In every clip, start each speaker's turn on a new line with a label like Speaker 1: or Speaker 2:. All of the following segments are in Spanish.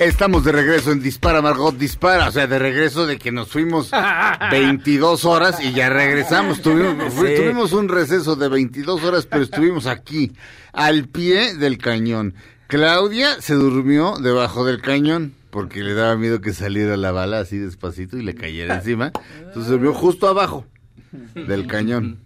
Speaker 1: Estamos de regreso en Dispara, Margot Dispara. O sea, de regreso de que nos fuimos 22 horas y ya regresamos. Tuvimos, un receso de 22 horas, pero estuvimos aquí, al pie del cañón. Claudia se durmió debajo del cañón porque le daba miedo que saliera la bala así despacito y le cayera encima. Entonces se durmió justo abajo del cañón.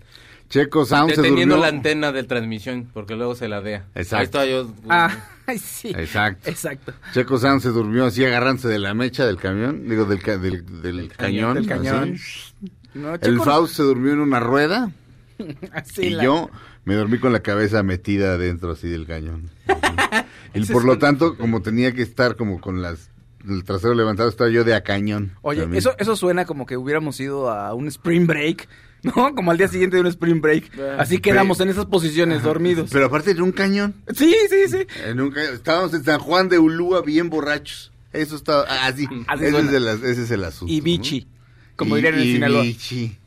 Speaker 1: Checo Sound se
Speaker 2: Deteniendo
Speaker 1: durmió.
Speaker 2: la antena de transmisión, porque luego se la dea.
Speaker 1: Exacto.
Speaker 2: Ahí yo.
Speaker 3: Ah, ay, sí.
Speaker 1: Exacto.
Speaker 3: Exacto.
Speaker 1: Checo Sound se durmió así agarrándose de la mecha del camión, digo, del, ca- del, del cañón.
Speaker 3: Del cañón.
Speaker 1: así.
Speaker 3: No,
Speaker 1: El Faust se durmió en una rueda
Speaker 3: así
Speaker 1: y
Speaker 3: la-
Speaker 1: yo me dormí con la cabeza metida adentro así del cañón. y por lo tanto, como tenía que estar como con las el trasero levantado, estaba yo de a cañón.
Speaker 3: Oye,
Speaker 1: también.
Speaker 3: eso, eso suena como que hubiéramos ido a un spring break, ¿no? Como al día siguiente de un spring break. Así quedamos en esas posiciones dormidos.
Speaker 1: Pero aparte en un cañón.
Speaker 3: Sí, sí, sí.
Speaker 1: En un cañón. Estábamos en San Juan de Ulúa bien borrachos. Eso estaba así.
Speaker 3: Así
Speaker 1: ese, es el, ese es el asunto.
Speaker 3: Y
Speaker 1: ¿no?
Speaker 3: bichi, como
Speaker 1: Y-
Speaker 3: dirían en
Speaker 1: y
Speaker 3: Sinaloa.
Speaker 1: bichi.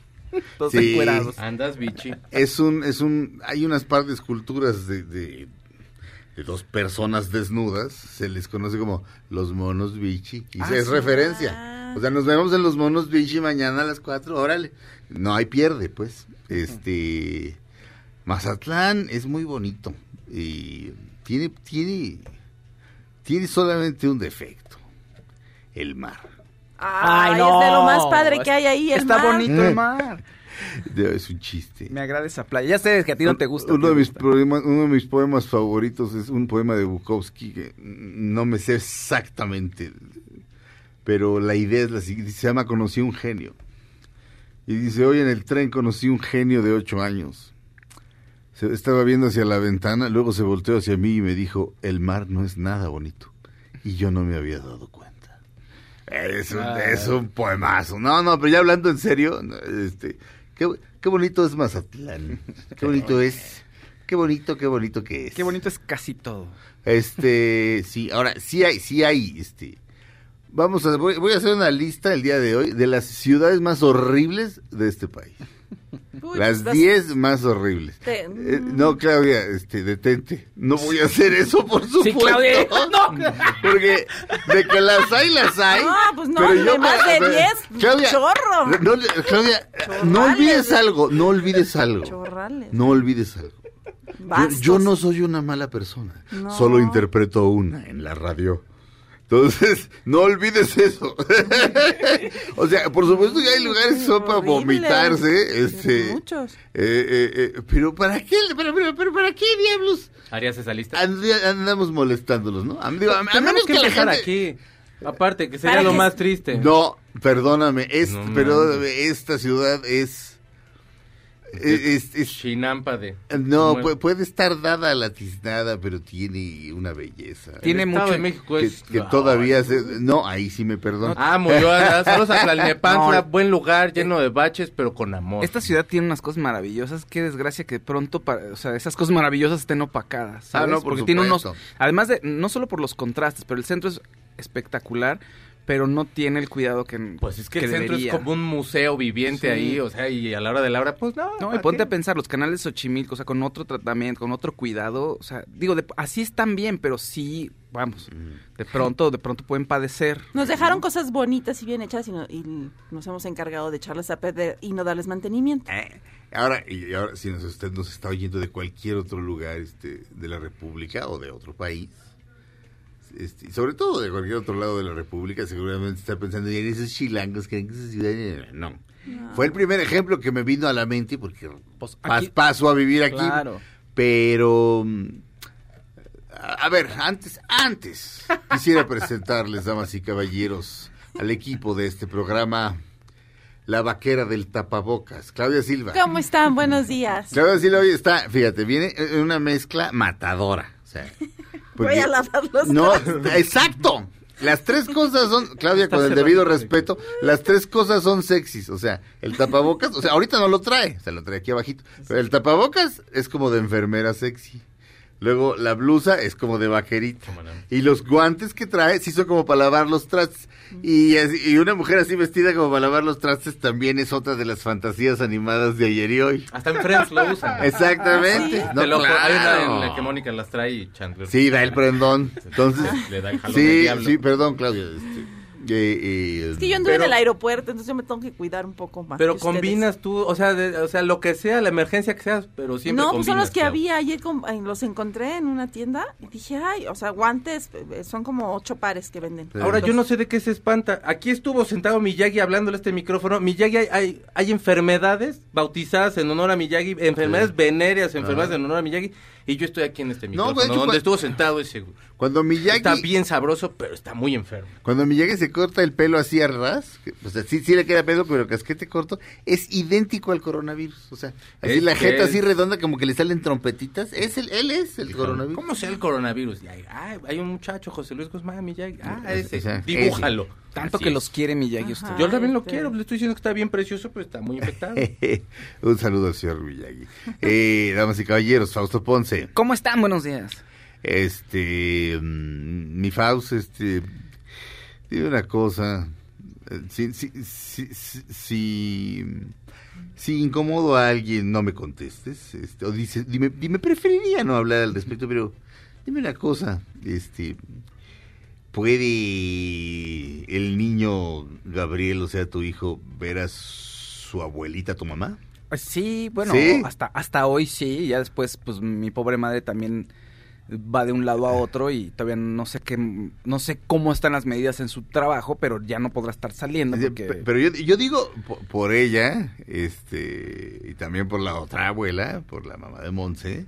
Speaker 3: Todos
Speaker 1: Sí.
Speaker 3: encuerados.
Speaker 2: Andas, bichi.
Speaker 1: es un, es un, hay unas par de esculturas de, de, de dos personas desnudas, se les conoce como los monos bichi, y
Speaker 3: Ah,
Speaker 1: se- es
Speaker 3: sí.
Speaker 1: referencia. O sea, nos vemos en los monos bichi mañana a las cuatro, órale. No hay pierde, pues. Este, Mazatlán es muy bonito y tiene, tiene, tiene solamente un defecto, el mar.
Speaker 4: Ay,
Speaker 3: no.
Speaker 4: es de lo más padre que hay ahí, el
Speaker 3: Está
Speaker 4: mar.
Speaker 3: bonito el mar.
Speaker 1: Es un chiste.
Speaker 3: Me agrada esa playa. Ya sé que a ti no te gusta.
Speaker 1: Uno
Speaker 3: te
Speaker 1: de, mis
Speaker 3: gusta.
Speaker 1: poemas, uno de mis poemas favoritos es un poema de Bukowski que no me sé exactamente, pero la idea es la siguiente, se llama Conocí un genio. Y dice, hoy en el tren conocí un genio de ocho años. Se, estaba viendo hacia la ventana, luego se volteó hacia mí y me dijo, el mar no es nada bonito. Y yo no me había dado cuenta. Es un, es un poemazo. No, no, pero ya hablando en serio, este, qué, qué bonito es Mazatlán. Qué bonito es. Qué bonito, qué bonito que es.
Speaker 3: Qué bonito es casi todo.
Speaker 1: Este, sí, ahora sí hay, sí hay, este. Vamos a, voy, voy a hacer una lista el día de hoy de las ciudades más horribles de este país.
Speaker 4: Uy,
Speaker 1: las
Speaker 4: pues,
Speaker 1: 10 más horribles.
Speaker 4: Te-
Speaker 1: Eh, no, Claudia, este, detente. No voy a hacer eso, por supuesto.
Speaker 3: Claudia, no.
Speaker 1: Porque de que las hay, las hay.
Speaker 4: No, pues no,
Speaker 1: pero
Speaker 4: de más de
Speaker 1: pero-
Speaker 4: 10,
Speaker 1: Claudia,
Speaker 4: chorro.
Speaker 1: no, Claudia, no olvides algo, no olvides algo.
Speaker 4: Chorrales.
Speaker 1: No olvides algo. Yo, yo no soy una mala persona,
Speaker 4: No.
Speaker 1: solo interpreto una en la radio. Entonces, no olvides eso. o sea, por supuesto que hay lugares que son para vomitarse, este,
Speaker 4: Muchos.
Speaker 1: eh, eh, eh, pero ¿para qué? Pero, pero, pero ¿para qué diablos
Speaker 2: ¿Harías esa lista?
Speaker 1: and- andamos molestándolos, no? A, digo, a- a
Speaker 2: Tenemos
Speaker 1: menos
Speaker 2: que
Speaker 1: que la
Speaker 2: empezar
Speaker 1: gente...
Speaker 2: aquí. Aparte, que sería lo
Speaker 4: que-
Speaker 2: más triste.
Speaker 1: No, perdóname, es,
Speaker 2: No
Speaker 1: pero esta ciudad es... es- es-
Speaker 2: Chinámpade.
Speaker 1: no,
Speaker 2: Como-
Speaker 1: pu- puede estar dada a la tiznada, pero tiene una belleza.
Speaker 3: Tiene
Speaker 2: El Estado
Speaker 3: mucho-
Speaker 2: de México
Speaker 1: que,
Speaker 2: es...
Speaker 1: que todavía se... No, ahí sí me perdono.
Speaker 2: Ah, murió. Saludos a Tlalnepantla,
Speaker 3: No.
Speaker 2: buen lugar, lleno de baches, pero con amor.
Speaker 3: Esta ciudad tiene unas cosas maravillosas. Qué desgracia que de pronto, pa- o sea, esas cosas maravillosas estén opacadas. ¿sabes?
Speaker 1: Ah, no, por
Speaker 3: Porque tiene unos. Además de, no solo por los contrastes, pero el centro es espectacular, pero no tiene el cuidado que.
Speaker 2: Pues es que, el centro
Speaker 3: debería.
Speaker 2: es como un museo viviente
Speaker 3: Sí.
Speaker 2: ahí, o sea, y a la hora de la hora, pues no.
Speaker 3: No, y
Speaker 2: ¿para
Speaker 3: ponte
Speaker 2: qué?
Speaker 3: a pensar, los canales Xochimilco, o sea, con otro tratamiento, con otro cuidado, o sea, digo, de- así están bien, pero sí, vamos, de pronto, de pronto pueden padecer.
Speaker 4: Nos dejaron cosas bonitas y bien hechas y, no- y nos hemos encargado de echarlas a perder y no darles mantenimiento.
Speaker 1: Eh, Ahora, y ahora, si nos- usted nos está oyendo de cualquier otro lugar este, de la República o de otro país, este, y sobre todo de cualquier otro lado de la República, seguramente está pensando en esos chilangos que en esa ciudad. No. Fue el primer ejemplo que me vino a la mente porque
Speaker 3: Pues aquí-
Speaker 1: paso a vivir aquí.
Speaker 3: Claro.
Speaker 1: Pero, mm, a, a ver, antes, antes, quisiera presentarles, damas y caballeros, al equipo de este programa, la vaquera del tapabocas, Claudia Silva.
Speaker 4: ¿Cómo están? Buenos días.
Speaker 1: Claudia Silva hoy está, fíjate, viene en una mezcla matadora. O sea,
Speaker 4: Voy
Speaker 1: porque-
Speaker 4: a lavar los
Speaker 1: No,
Speaker 4: trastes.
Speaker 1: exacto. Las tres cosas son, Claudia, con el debido respeto, las tres cosas son sexys. O sea, el tapabocas, o sea, ahorita no lo trae, o sea, lo trae aquí abajito. Pero el tapabocas es como de enfermera sexy. Luego la blusa es como de vaquerita.
Speaker 2: No.
Speaker 1: Y los guantes que trae sí son como para lavar los trastes. Y, una mujer así vestida como para lavar los trastes también es otra de las fantasías animadas de ayer y hoy.
Speaker 2: Hasta en Friends lo usan.
Speaker 1: Exactamente.
Speaker 4: ¿Ah,
Speaker 1: No,
Speaker 2: Te lo- Hay una
Speaker 1: claro.
Speaker 2: en la que Mónica las trae y Chandler.
Speaker 1: Sí, da el prendón. Entonces,
Speaker 2: Le da el jalón
Speaker 1: sí,
Speaker 2: diablo.
Speaker 1: sí, perdón, Claudia. este, eh, eh,
Speaker 4: Es que yo anduve
Speaker 2: Pero-
Speaker 4: en el aeropuerto, entonces yo me tengo que cuidar un poco más.
Speaker 2: Pero
Speaker 4: que ustedes.
Speaker 2: combinas tú, o sea, de- o sea, lo que sea, la emergencia que sea, pero siempre
Speaker 4: No, pues son
Speaker 2: combinas,
Speaker 4: los que había. Ayer los encontré en una tienda y dije, ay, o sea, guantes, eh, son como ocho pares que venden.
Speaker 1: Sí.
Speaker 2: Ahora, yo no sé de qué se espanta. Aquí estuvo sentado Miyagi hablándole a este micrófono. Miyagi, hay, hay, hay enfermedades bautizadas en honor a Miyagi, enfermedades
Speaker 1: Sí.
Speaker 2: venéreas, enfermedades
Speaker 1: Ajá.
Speaker 2: en honor a Miyagi. Y yo estoy aquí en este
Speaker 1: No,
Speaker 2: micrófono,
Speaker 1: hecho,
Speaker 2: donde
Speaker 1: cua-
Speaker 2: estuvo sentado ese.
Speaker 1: Cuando Miyagi,
Speaker 2: Está bien sabroso, pero está muy enfermo.
Speaker 1: cuando Miyagi se corta el pelo así a ras, o sea, sí, sí le queda pelo, pero casquete corto, es idéntico al coronavirus. O sea, así
Speaker 2: Es
Speaker 1: la jeta
Speaker 2: es-
Speaker 1: así redonda como que le salen trompetitas. Es el, él es el coronavirus.
Speaker 2: ¿Cómo sea el coronavirus? Ay, hay un muchacho, José Luis Guzmán Miyagi. Ah,
Speaker 1: Es-
Speaker 2: ese. Dibújalo.
Speaker 3: Tanto
Speaker 2: Así
Speaker 3: que
Speaker 2: es.
Speaker 3: los quiere Miyagi usted.
Speaker 4: Ajá.
Speaker 2: Yo también lo quiero, le estoy diciendo que está bien precioso, pero está muy infectado.
Speaker 1: Un saludo al señor Miyagi. Eh, damas y caballeros, Fausto Ponce.
Speaker 3: ¿Cómo están? Buenos días.
Speaker 1: Este, mm, mi Faust, este, dime una cosa, si, si, si, si, si, si incomodo a alguien, no me contestes, este, o dice, dime, dime, preferiría no hablar al respecto, pero dime una cosa, este, ¿puede el niño Gabriel, o sea, tu hijo, ver a su abuelita, tu mamá?
Speaker 3: Pues Sí, bueno,
Speaker 1: ¿Sí?
Speaker 3: hasta hasta hoy sí, ya después pues mi pobre madre también va de un lado a otro y todavía no sé qué no sé cómo están las medidas en su trabajo, pero ya no podrá estar saliendo porque
Speaker 1: Pero yo, yo digo po- por, ella, este, y también por la otra abuela, por la mamá de Monse,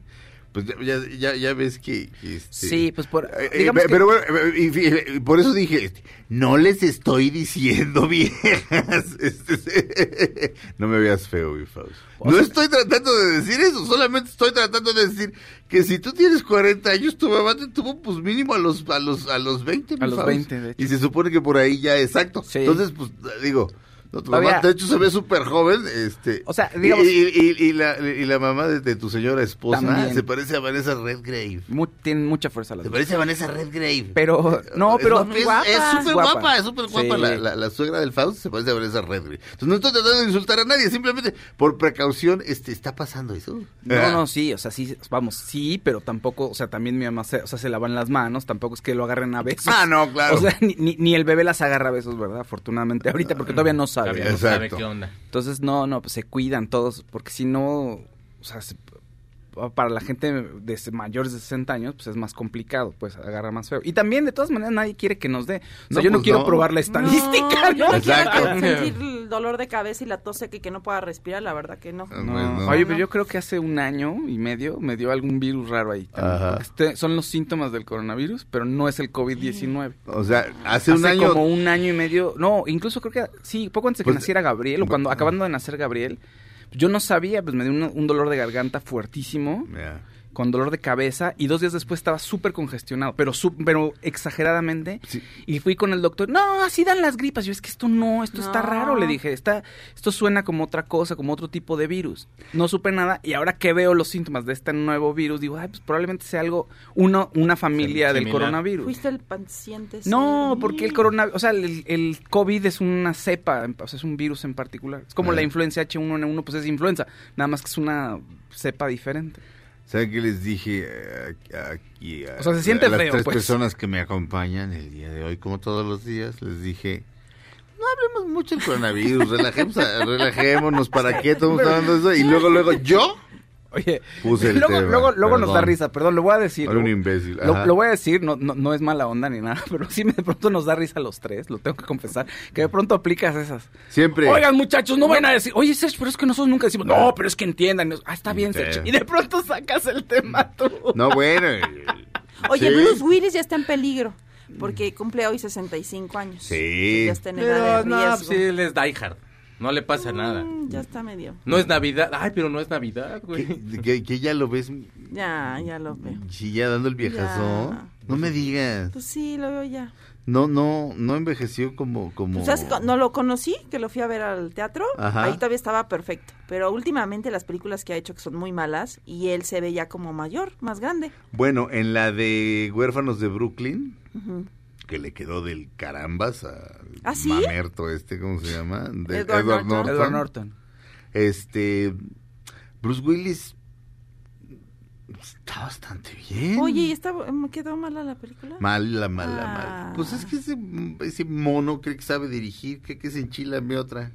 Speaker 1: pues ya, ya, ya, ves que, este,
Speaker 3: Sí, pues por
Speaker 1: eh, eh,
Speaker 3: que-
Speaker 1: pero bueno, eh, y por eso dije, este, no les estoy diciendo viejas, este, no me veas feo, mi Faust.
Speaker 3: O
Speaker 1: No estoy tratando de decir eso, solamente estoy tratando de decir que si tú tienes 40 años, tu mamá te tuvo pues mínimo a los a los a los 20, mi
Speaker 3: A los
Speaker 1: Faust.
Speaker 3: 20, de hecho.
Speaker 1: Y se supone que por ahí ya exacto.
Speaker 3: Sí.
Speaker 1: Entonces, pues digo, no, tu
Speaker 3: Todavía-
Speaker 1: mamá, de hecho se ve súper joven, este.
Speaker 3: O sea,
Speaker 1: y-
Speaker 3: digamos-
Speaker 1: y, y- y la, y la mamá de, de tu señora esposa
Speaker 3: También.
Speaker 1: se parece a Vanessa Redgrave.
Speaker 3: mu- tienen mucha fuerza las
Speaker 1: Se parece a Vanessa Redgrave.
Speaker 3: Pero no,
Speaker 1: Es
Speaker 3: pero
Speaker 1: es- súper
Speaker 3: guapa.
Speaker 1: guapa, es súper guapa
Speaker 3: Sí.
Speaker 1: la, la, la suegra del Faust, se parece a Vanessa Redgrave. Entonces no estoy tratando de insultar a nadie, simplemente por precaución este está pasando eso.
Speaker 3: No, no, sí, o sea, sí, vamos, sí, pero tampoco, o sea, también mi mamá se, o sea, se lavan las manos, tampoco es que lo agarren a besos.
Speaker 1: Ah, no, claro.
Speaker 3: O sea, ni, ni, ni el bebé las agarra a besos, ¿verdad? Afortunadamente, ahorita, porque todavía no sabe.
Speaker 2: Todavía
Speaker 3: ¿no?
Speaker 2: no sabe
Speaker 1: Exacto.
Speaker 2: qué onda.
Speaker 3: Entonces, no, no, pues se cuidan todos, porque si no, o sea, se- para la gente de mayores de 60 años, pues es más complicado, pues agarra más feo. Y también, de todas maneras, nadie quiere que nos dé. O sea,
Speaker 1: No,
Speaker 3: yo no
Speaker 1: pues
Speaker 3: quiero
Speaker 1: no.
Speaker 3: probar la estadística,
Speaker 4: yo
Speaker 3: ¿no?
Speaker 4: quiero sentir el dolor de cabeza y la tos seca y que no pueda respirar, la verdad que no.
Speaker 3: No.
Speaker 1: pues no.
Speaker 3: Oye, pero yo creo que hace un año y medio me dio algún virus raro ahí. Este, son los síntomas del coronavirus, pero no es el COVID-19.
Speaker 1: O sea, hace un
Speaker 3: Hace
Speaker 1: año.
Speaker 3: como un año y medio, no, incluso creo que sí, poco antes de que
Speaker 1: Pues,
Speaker 3: naciera Gabriel, o cuando acabando de nacer Gabriel, yo no sabía, pues me dio un, un dolor de garganta fuertísimo. Con dolor de cabeza, y dos días después estaba súper congestionado, pero, su- pero exageradamente,
Speaker 1: Sí.
Speaker 3: y fui con el doctor, no, así dan las gripas, yo es que esto no, esto está raro, le dije, está, esto suena como otra cosa, como otro tipo de virus, no supe nada, y ahora que veo los síntomas de este nuevo virus, digo, ay, pues probablemente sea algo, uno, una familia del
Speaker 2: Similar.
Speaker 3: coronavirus.
Speaker 4: Fuiste el paciente.
Speaker 3: No,
Speaker 4: sí.
Speaker 3: porque el coronavirus, o sea, el, el COVID es una cepa, o sea, es un virus en particular. Es como
Speaker 1: Ah.
Speaker 3: la influencia H1N1, pues es influenza, nada más que es una cepa diferente.
Speaker 1: ¿Saben qué les dije eh, aquí? a-
Speaker 3: O sea, se siente
Speaker 1: a las
Speaker 3: feo,
Speaker 1: tres
Speaker 3: pues.
Speaker 1: personas que me acompañan el día de hoy, como todos los días, les dije, no hablemos mucho del coronavirus, relajemos, relajémonos, ¿para qué estamos hablando de eso? Y luego, luego, yo,
Speaker 3: Oye,
Speaker 1: Puse el
Speaker 3: luego,
Speaker 1: tema,
Speaker 3: luego, luego nos da risa, perdón, lo voy a decir.
Speaker 1: Era un
Speaker 3: lo-
Speaker 1: imbécil.
Speaker 3: Lo, lo voy a decir, no, no, no es mala onda ni nada, pero sí me, de pronto nos da risa a los tres, lo tengo que confesar, que de pronto aplicas esas.
Speaker 1: Siempre.
Speaker 3: Oigan, muchachos, no vayan a decir, oye, Sergio, pero es que nosotros nunca decimos, no, pero es que entiendan. Ah, está bien. Sergio. Y de pronto sacas el tema tú.
Speaker 1: No, bueno.
Speaker 4: Oye,
Speaker 1: sí.
Speaker 4: Bruce Willis ya está en peligro porque cumple hoy 65 años.
Speaker 1: Sí.
Speaker 4: Ya está en edad
Speaker 2: Pero
Speaker 4: de
Speaker 2: no,
Speaker 4: riesgo.
Speaker 2: sí, él es diehard. No le pasa nada.
Speaker 4: Mm, ya está medio.
Speaker 2: No es Navidad. Ay, pero no es Navidad, güey.
Speaker 1: Que, que- que ya lo ves.
Speaker 4: Ya, ya lo veo.
Speaker 1: Sí, ya dando el viejazo.
Speaker 4: Ya.
Speaker 1: No me digas.
Speaker 4: Pues sí, lo veo ya.
Speaker 1: No, no, no envejeció como. como...
Speaker 4: Pues, ¿sabes? no lo conocí, que lo fui a ver al teatro,
Speaker 1: Ajá.
Speaker 4: ahí todavía estaba perfecto. Pero últimamente las películas que ha hecho que son muy malas y él se ve ya como mayor, más grande.
Speaker 1: Bueno, en la de Huérfanos de Brooklyn,
Speaker 4: Ujú.
Speaker 1: Que le quedó del carambas a
Speaker 4: ¿Ah, sí?
Speaker 1: Mamerto este, ¿cómo se llama? De
Speaker 4: Edward Norton.
Speaker 3: Edward Norton.
Speaker 1: Este, Bruce Willis está bastante bien.
Speaker 4: Oye, ¿y está, me quedó mala la película?
Speaker 1: Mala, mala,
Speaker 4: Ah.
Speaker 1: mala. Pues es que ese, ese mono cree que sabe dirigir, cree que se enchila mi otra.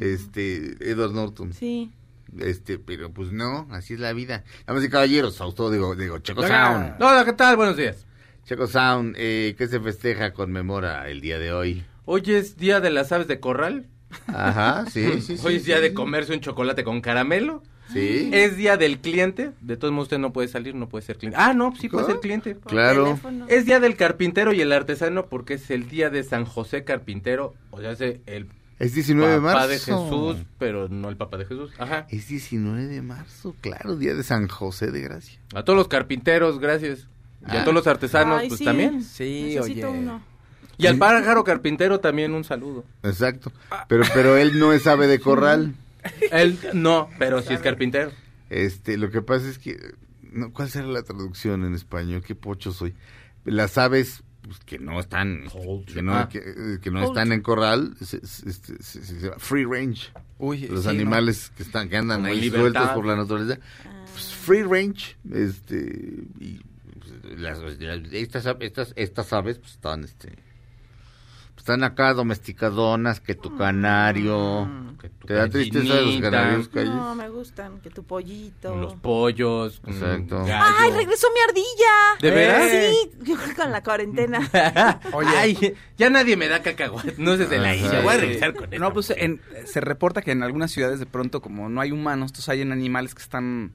Speaker 1: Este, Edward Norton.
Speaker 4: Mm. Sí.
Speaker 1: Este, pero pues no, así es la vida. Damas y caballeros, Fausto, digo, digo, Checo. Sound.
Speaker 2: Hola, ¿qué tal? Buenos días.
Speaker 1: Checo Sound, eh, ¿qué se festeja, conmemora el día de hoy?
Speaker 2: Hoy es día de las aves de corral.
Speaker 1: Ajá, sí, sí, sí.
Speaker 2: Hoy es
Speaker 1: sí,
Speaker 2: día de
Speaker 1: sí.
Speaker 2: comerse un chocolate con caramelo.
Speaker 1: Sí.
Speaker 2: Es día del cliente. De todos modos, usted no puede salir, no puede ser cliente. Ah, no, sí puede ser cliente.
Speaker 4: Por
Speaker 1: Claro.
Speaker 4: teléfono.
Speaker 2: Es día del carpintero y el artesano porque es el día de San José Carpintero. O sea, es el
Speaker 1: Es 19 de marzo.
Speaker 2: papá de Jesús, pero no el papá de Jesús. Ajá.
Speaker 1: Es 19 de marzo, claro, día de San José de Gracia.
Speaker 2: A todos los carpinteros, gracias. Y
Speaker 1: Ah.
Speaker 2: a todos los artesanos,
Speaker 4: Ay,
Speaker 2: pues
Speaker 4: sí.
Speaker 2: también.
Speaker 3: Sí,
Speaker 4: Necesito
Speaker 3: oye.
Speaker 4: uno.
Speaker 2: Y al pájaro carpintero también un saludo.
Speaker 1: Exacto. Pero, pero él no es ave de corral.
Speaker 2: Él no, pero sí es carpintero.
Speaker 1: Este, lo que pasa es que, no, ¿cuál será la traducción en español? ¿Qué pocho soy? Las aves pues, que no están, que no,
Speaker 2: Ah.
Speaker 1: que, eh, que no están en corral, se, se- este, se- se llama free range.
Speaker 3: Uy,
Speaker 1: Los
Speaker 3: sí,
Speaker 1: animales que están, que andan
Speaker 2: Como
Speaker 1: ahí
Speaker 2: libertad.
Speaker 1: sueltos por la naturaleza. Pues, free range, este, y las, las- estas, estas, estas aves pues, están, este, pues, están acá domesticadonas, que tu canario.
Speaker 2: Que tu
Speaker 1: ¿Te da tristeza de los canarios, Calle?
Speaker 4: No, me gustan. Que tu pollito.
Speaker 2: Con los pollos.
Speaker 1: Exacto.
Speaker 4: ¡Ay, regresó mi ardilla!
Speaker 2: ¿De veras?
Speaker 4: Sí, yo creo que con la cuarentena.
Speaker 2: Oye. Ay, ya nadie me da cacahuate. No sé de la
Speaker 1: Ajá.
Speaker 2: isla. Voy a regresar con
Speaker 3: No, pues en- se reporta que en algunas ciudades de pronto, como no hay humanos, entonces hay animales que están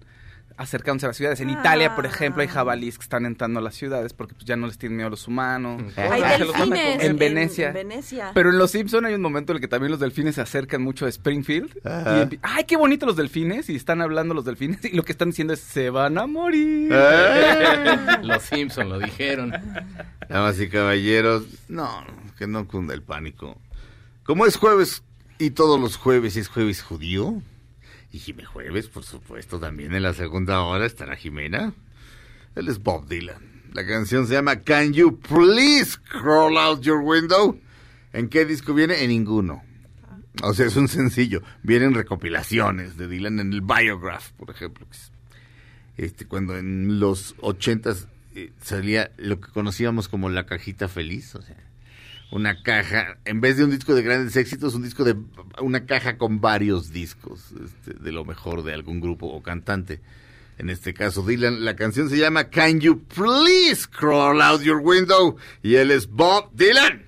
Speaker 3: acercándose a las ciudades. En Italia, por ejemplo, hay
Speaker 4: Ah.
Speaker 3: jabalíes que están entrando a las ciudades porque pues, ya no les tienen miedo a los humanos.
Speaker 4: Hay
Speaker 2: Ah,
Speaker 4: delfines.
Speaker 3: En Venecia.
Speaker 4: En Venecia.
Speaker 3: Pero en Los Simpson hay un momento en el que también los delfines se acercan mucho a Springfield. Y ¡Ay, qué bonito los delfines! Y están hablando los delfines y lo que están diciendo es, se van a morir.
Speaker 1: ¡Ah!
Speaker 2: Los Simpson lo dijeron.
Speaker 1: Damas y caballeros, no, que no cunda el pánico. Como es jueves y todos los jueves es jueves judío, y Jimé Jueves, por supuesto, también en la segunda hora estará Jimena. Él es Bob Dylan. La canción se llama Can You Please Crawl Out Your Window. ¿En qué disco viene? En ninguno. O sea, es un sencillo. Vienen recopilaciones de Dylan en el Biograph, por ejemplo. este, cuando en los ochentas eh, salía lo que conocíamos como la cajita feliz, o sea, una caja, en vez de un disco de grandes éxitos, un disco de una caja con varios discos este, de lo mejor de algún grupo o cantante. En este caso, Dylan, la canción se llama Can You Please Crawl Out Your Window y él es Bob Dylan.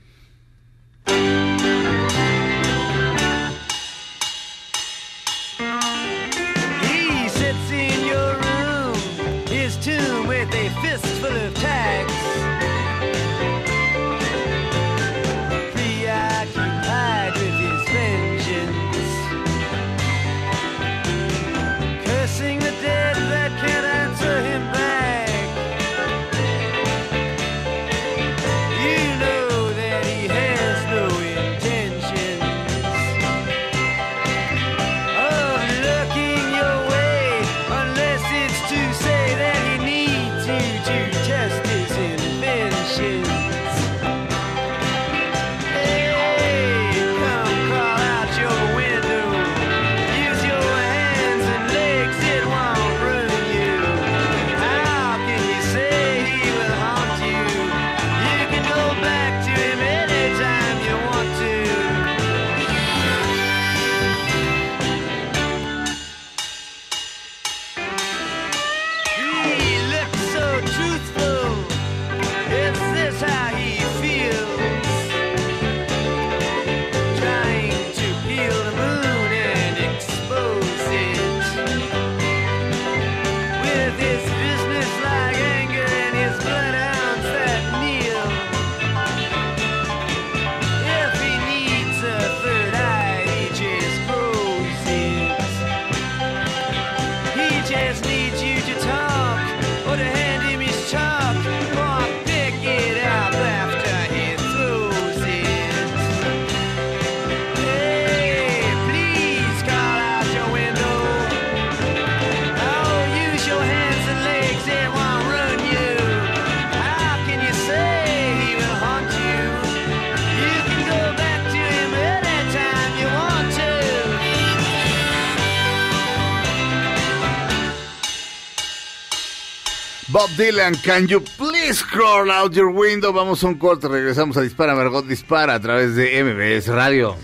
Speaker 1: Dylan, can you please crawl out your window? Vamos a un corte, regresamos a Dispara, Margot Dispara a través de MBS Radio.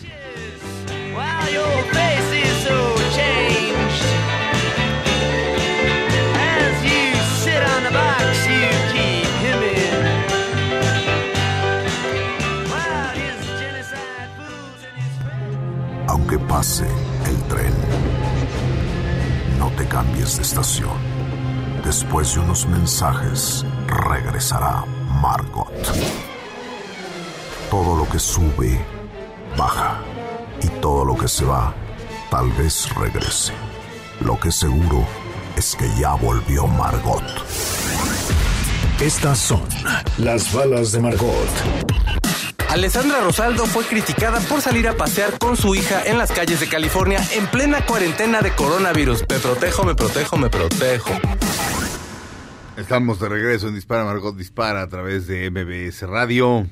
Speaker 5: Después de unos mensajes, regresará Margot. Todo lo que sube, baja. Y todo lo que se va, tal vez regrese. Lo que seguro es que ya volvió Margot.
Speaker 6: Estas son las balas de Margot.
Speaker 2: Alessandra Rosaldo fue criticada por salir a pasear con su hija en las calles de California en plena cuarentena de coronavirus. Me protejo, me protejo, me protejo.
Speaker 1: Estamos de regreso en Dispara, Margot Dispara a través de MBS Radio.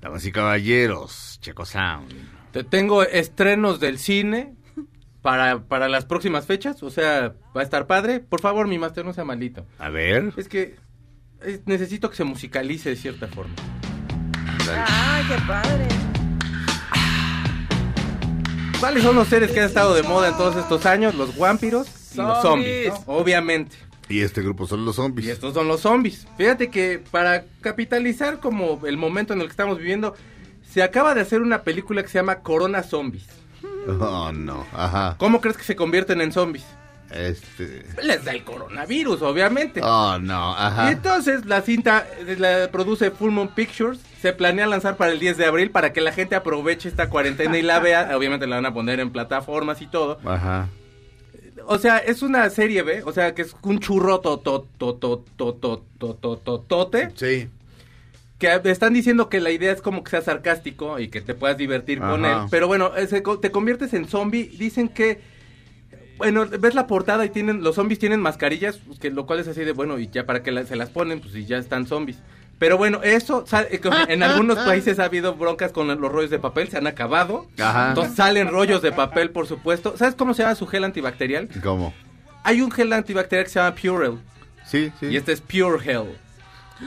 Speaker 1: Damas y caballeros, Checo Sound.
Speaker 2: Te tengo estrenos del cine para, para las próximas fechas. O sea, va a estar padre. Por favor, mi máster, no sea malito.
Speaker 1: A ver.
Speaker 2: Es que es- necesito que se musicalice de cierta forma.
Speaker 4: ¡Ay, qué padre!
Speaker 2: ¿Cuáles son los seres que han estado de moda en todos estos años? Los vampiros y los zombies, ¿no? Obviamente.
Speaker 1: Y este grupo son los zombies.
Speaker 2: Y estos son los zombies. Fíjate que para capitalizar como el momento en el que estamos viviendo, se acaba de hacer una película que se llama Corona Zombies.
Speaker 1: Oh, no. Ajá.
Speaker 2: ¿Cómo crees que se convierten en zombies?
Speaker 1: Este.
Speaker 2: Les da el coronavirus, obviamente.
Speaker 1: Oh, no.
Speaker 2: Y
Speaker 1: Ajá.
Speaker 2: entonces la cinta eh, la produce Full Moon Pictures. Se planea lanzar para el 10 de abril para que la gente aproveche esta cuarentena y la vea. Obviamente la van a poner en plataformas y todo.
Speaker 1: Ajá
Speaker 2: o sea, es una serie B, o sea, que es un churro tototototototote.
Speaker 1: Sí.
Speaker 2: Que están diciendo que la idea es como que sea sarcástico y que te puedas divertir con él. Pero bueno, eh, te conviertes en zombie. Dicen que bueno, ves la portada y tienen los zombies tienen mascarillas, pues, que lo cual es así de bueno, y ya para que se las ponen, pues si ya están zombies. Pero bueno, eso, eh, en algunos países ha habido broncas con los rollos de papel, se han acabado.
Speaker 1: Ajá.
Speaker 2: Entonces salen rollos de papel, por supuesto. ¿Sabes cómo se llama su gel antibacterial?
Speaker 1: ¿Cómo?
Speaker 2: Hay un gel antibacterial que se llama Purell.
Speaker 1: Sí, sí.
Speaker 2: Y este es Pure Hell.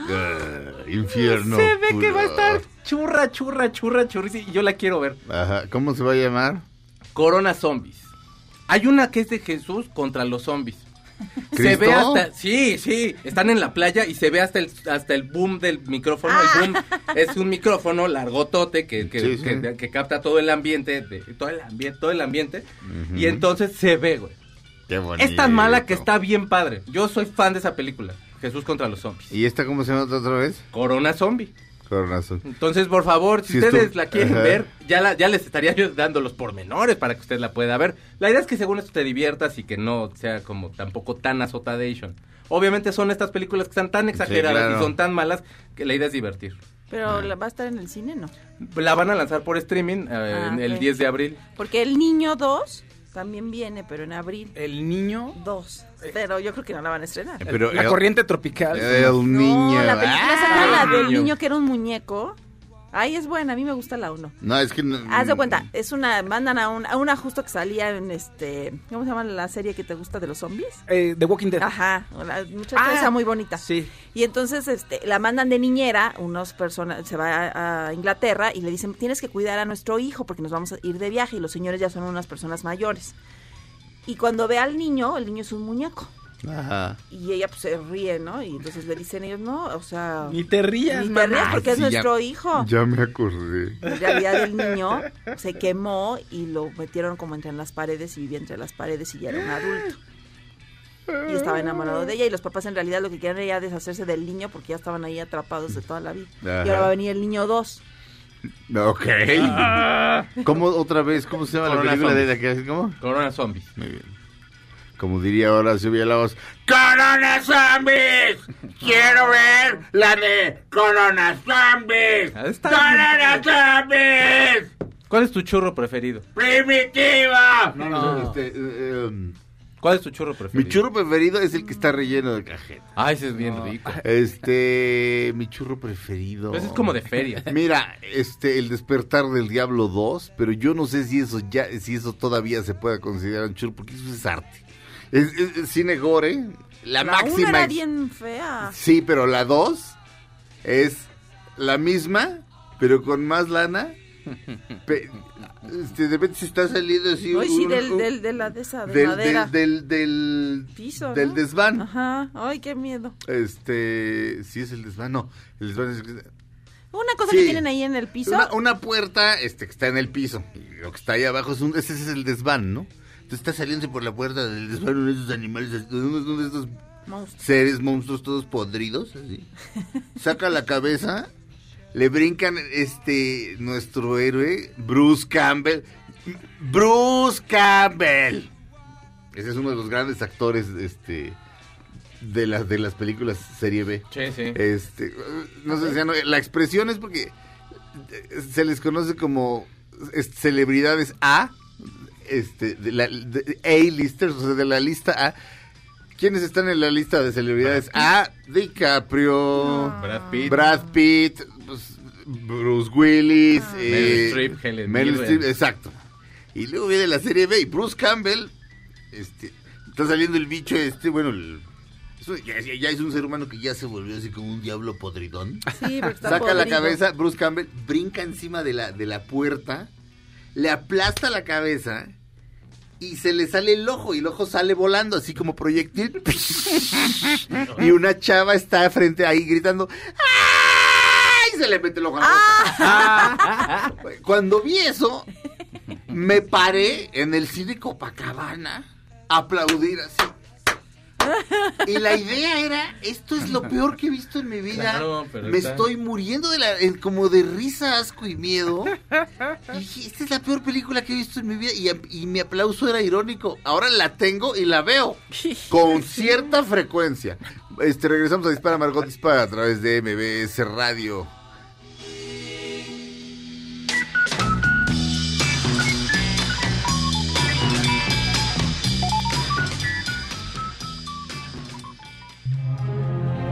Speaker 1: Eh, infierno.
Speaker 2: se ve que va a estar churra, churra, churra, churrísima. Y yo la quiero ver.
Speaker 1: Ajá. ¿Cómo se va a llamar?
Speaker 2: Corona Zombies. Hay una que es de Jesús contra los zombies. Se ve hasta, sí, sí, están en la playa y se ve hasta el, hasta el boom del micrófono. El boom es un micrófono largotote que, que,
Speaker 1: Sí, sí.
Speaker 2: que- que capta todo el ambiente, de, todo el ambiente, todo el ambiente. Y entonces se ve, güey.
Speaker 1: Qué bonito.
Speaker 2: Es tan mala que está bien padre. Yo soy fan de esa película. Jesús contra los zombies.
Speaker 1: ¿Y esta cómo se llama otra vez?
Speaker 2: Corona Zombie.
Speaker 1: Corazón.
Speaker 2: Entonces, por favor, si
Speaker 1: Si
Speaker 2: ustedes
Speaker 1: esto-
Speaker 2: la quieren
Speaker 1: Ajá.
Speaker 2: ver, ya, la, ya les estaría yo dando los pormenores para que usted la pueda ver. La idea es que según esto te diviertas y que no sea como tampoco tan azotadation. Obviamente son estas películas que están tan exageradas
Speaker 1: claro.
Speaker 2: y son tan malas que la idea es divertir.
Speaker 4: Pero ¿la va a estar en el cine, ¿no?
Speaker 2: La van a lanzar por streaming eh,
Speaker 4: Ah,
Speaker 2: en el
Speaker 4: ok.
Speaker 2: 10 de abril.
Speaker 4: Porque el niño 2 también viene, pero en abril.
Speaker 3: El niño.
Speaker 4: 2. Pero yo creo que no la van a estrenar.
Speaker 1: Pero
Speaker 3: la
Speaker 1: el-
Speaker 3: corriente tropical.
Speaker 1: El niño.
Speaker 4: No, la película se llama
Speaker 1: Ah,
Speaker 4: la del
Speaker 2: niño
Speaker 4: que era un muñeco. Ay, es buena, a mí me gusta la 1.
Speaker 1: No, es que. no-
Speaker 4: Haz de cuenta, es una, mandan a, un, a una justo que salía en este, ¿cómo se llama la serie que te gusta de los zombies?
Speaker 3: Eh, The Walking Dead.
Speaker 4: Ajá, una muchacha
Speaker 3: Ah,
Speaker 4: esa muy bonita.
Speaker 3: Sí.
Speaker 4: Y entonces este, la mandan de niñera, unos personas, se va a, a Inglaterra y le dicen, tienes que cuidar a nuestro hijo porque nos vamos a ir de viaje y los señores ya son unas personas mayores. Y cuando ve al niño, el niño es un muñeco.
Speaker 1: Ajá.
Speaker 4: Y ella pues se ríe, ¿no? Y entonces le dicen ellos, no, o sea...
Speaker 3: Ni te rías,
Speaker 4: Ni te
Speaker 3: mamá.
Speaker 4: rías porque es
Speaker 1: Sí, ya-
Speaker 4: nuestro hijo.
Speaker 1: Ya me acordé.
Speaker 4: En realidad el niño se quemó y lo metieron como entre las paredes y vivía entre las paredes y ya era un adulto. Y estaba enamorado de ella y los papás en realidad lo que querían era deshacerse del niño porque ya estaban ahí atrapados de toda la vida.
Speaker 1: Ajá.
Speaker 4: Y ahora va a venir el niño 2.
Speaker 1: Ok. ¿Cómo otra vez? ¿Cómo se llama la
Speaker 2: Corona
Speaker 1: película de
Speaker 2: Zombies.
Speaker 1: la que ¿Cómo?
Speaker 2: Corona Zombies.
Speaker 1: Muy bien. Como diría ahora, se la voz. ¡Corona Zombies! ¡Quiero ver la de Corona Zombies!
Speaker 2: Ah, está
Speaker 1: ¡Corona Zombies!
Speaker 2: ¿Cuál es tu churro preferido?
Speaker 1: ¡Primitiva! No, no, este, eh, um,
Speaker 2: ¿Cuál es tu churro preferido?
Speaker 1: mi churro preferido es el que está relleno de cajeta.
Speaker 2: Ay, ese es bien rico.
Speaker 1: Este, mi churro preferido.
Speaker 2: Pues es como de feria.
Speaker 1: Mira, este, el despertar del diablo 2, pero yo no sé si eso ya, si eso todavía se puede considerar un churro, porque eso es arte. Es, es- es cine gore. La,
Speaker 4: La
Speaker 1: máxima.
Speaker 4: una era bien fea.
Speaker 1: Sí, pero la 2 es la misma, pero con más lana. Pe- este, de repente se está saliendo así.
Speaker 4: Ay, sí,
Speaker 1: un-
Speaker 4: del,
Speaker 1: un-
Speaker 4: del, de la de esa, de
Speaker 1: del,
Speaker 4: madera.
Speaker 1: del, del, del,
Speaker 4: Piso,
Speaker 1: del
Speaker 4: ¿no?
Speaker 1: desván.
Speaker 4: Ajá. Ay, qué miedo.
Speaker 1: Este, sí es el desván, no. El desván es
Speaker 4: Una cosa
Speaker 1: Sí.
Speaker 4: que tienen ahí en el piso.
Speaker 1: una, una puerta este, que está en el piso. Y lo que está ahí abajo es un, ese es el desván, ¿no? Entonces está saliéndose por la puerta del desván uno de esos animales, de esos
Speaker 4: Monstruo.
Speaker 1: seres, monstruos todos podridos, así. Saca la cabeza, le brincan este nuestro héroe, Bruce Campbell. Bruce Campbell. Ese es uno de los grandes actores este de las de las películas serie B.
Speaker 2: Sí, sí.
Speaker 1: Este, no sé, ya no- la expresión es porque se les conoce como es- celebridades A, este, de la de A-listers, o sea, de la lista A. ¿Quiénes están en la lista de celebridades A? DiCaprio,
Speaker 2: Brad Pitt.
Speaker 1: Brad Pitt, pues, Bruce Willis,
Speaker 4: Ah.
Speaker 1: eh,
Speaker 2: Meryl Streep, Helen
Speaker 1: Meryl. Streep, exacto. Y luego viene la serie B y Bruce Campbell, este, está saliendo el bicho este, bueno, el- ya, ya- ya es un ser humano que ya se volvió así como un diablo podridón.
Speaker 4: Sí, porque está
Speaker 1: Saca la cabeza, Bruce Campbell brinca encima de la, de la puerta, le aplasta la cabeza y se le sale el ojo y el ojo sale volando así como proyectil. y una chava está frente ahí gritando ¡Ay! Se le mete el ojo a la boca. Cuando vi eso, me paré en el cine Copacabana a aplaudir así. Y la idea era, esto es lo peor que he visto en mi vida.
Speaker 2: Claro, pero
Speaker 1: me
Speaker 2: está-
Speaker 1: estoy muriendo de la, como de risa, asco y miedo. Y dije, esta es la peor película que he visto en mi vida. Y, y mi aplauso era irónico. Ahora la tengo y la veo con cierta frecuencia. Este, regresamos a Dispara Margot Dispara a través de MBS Radio.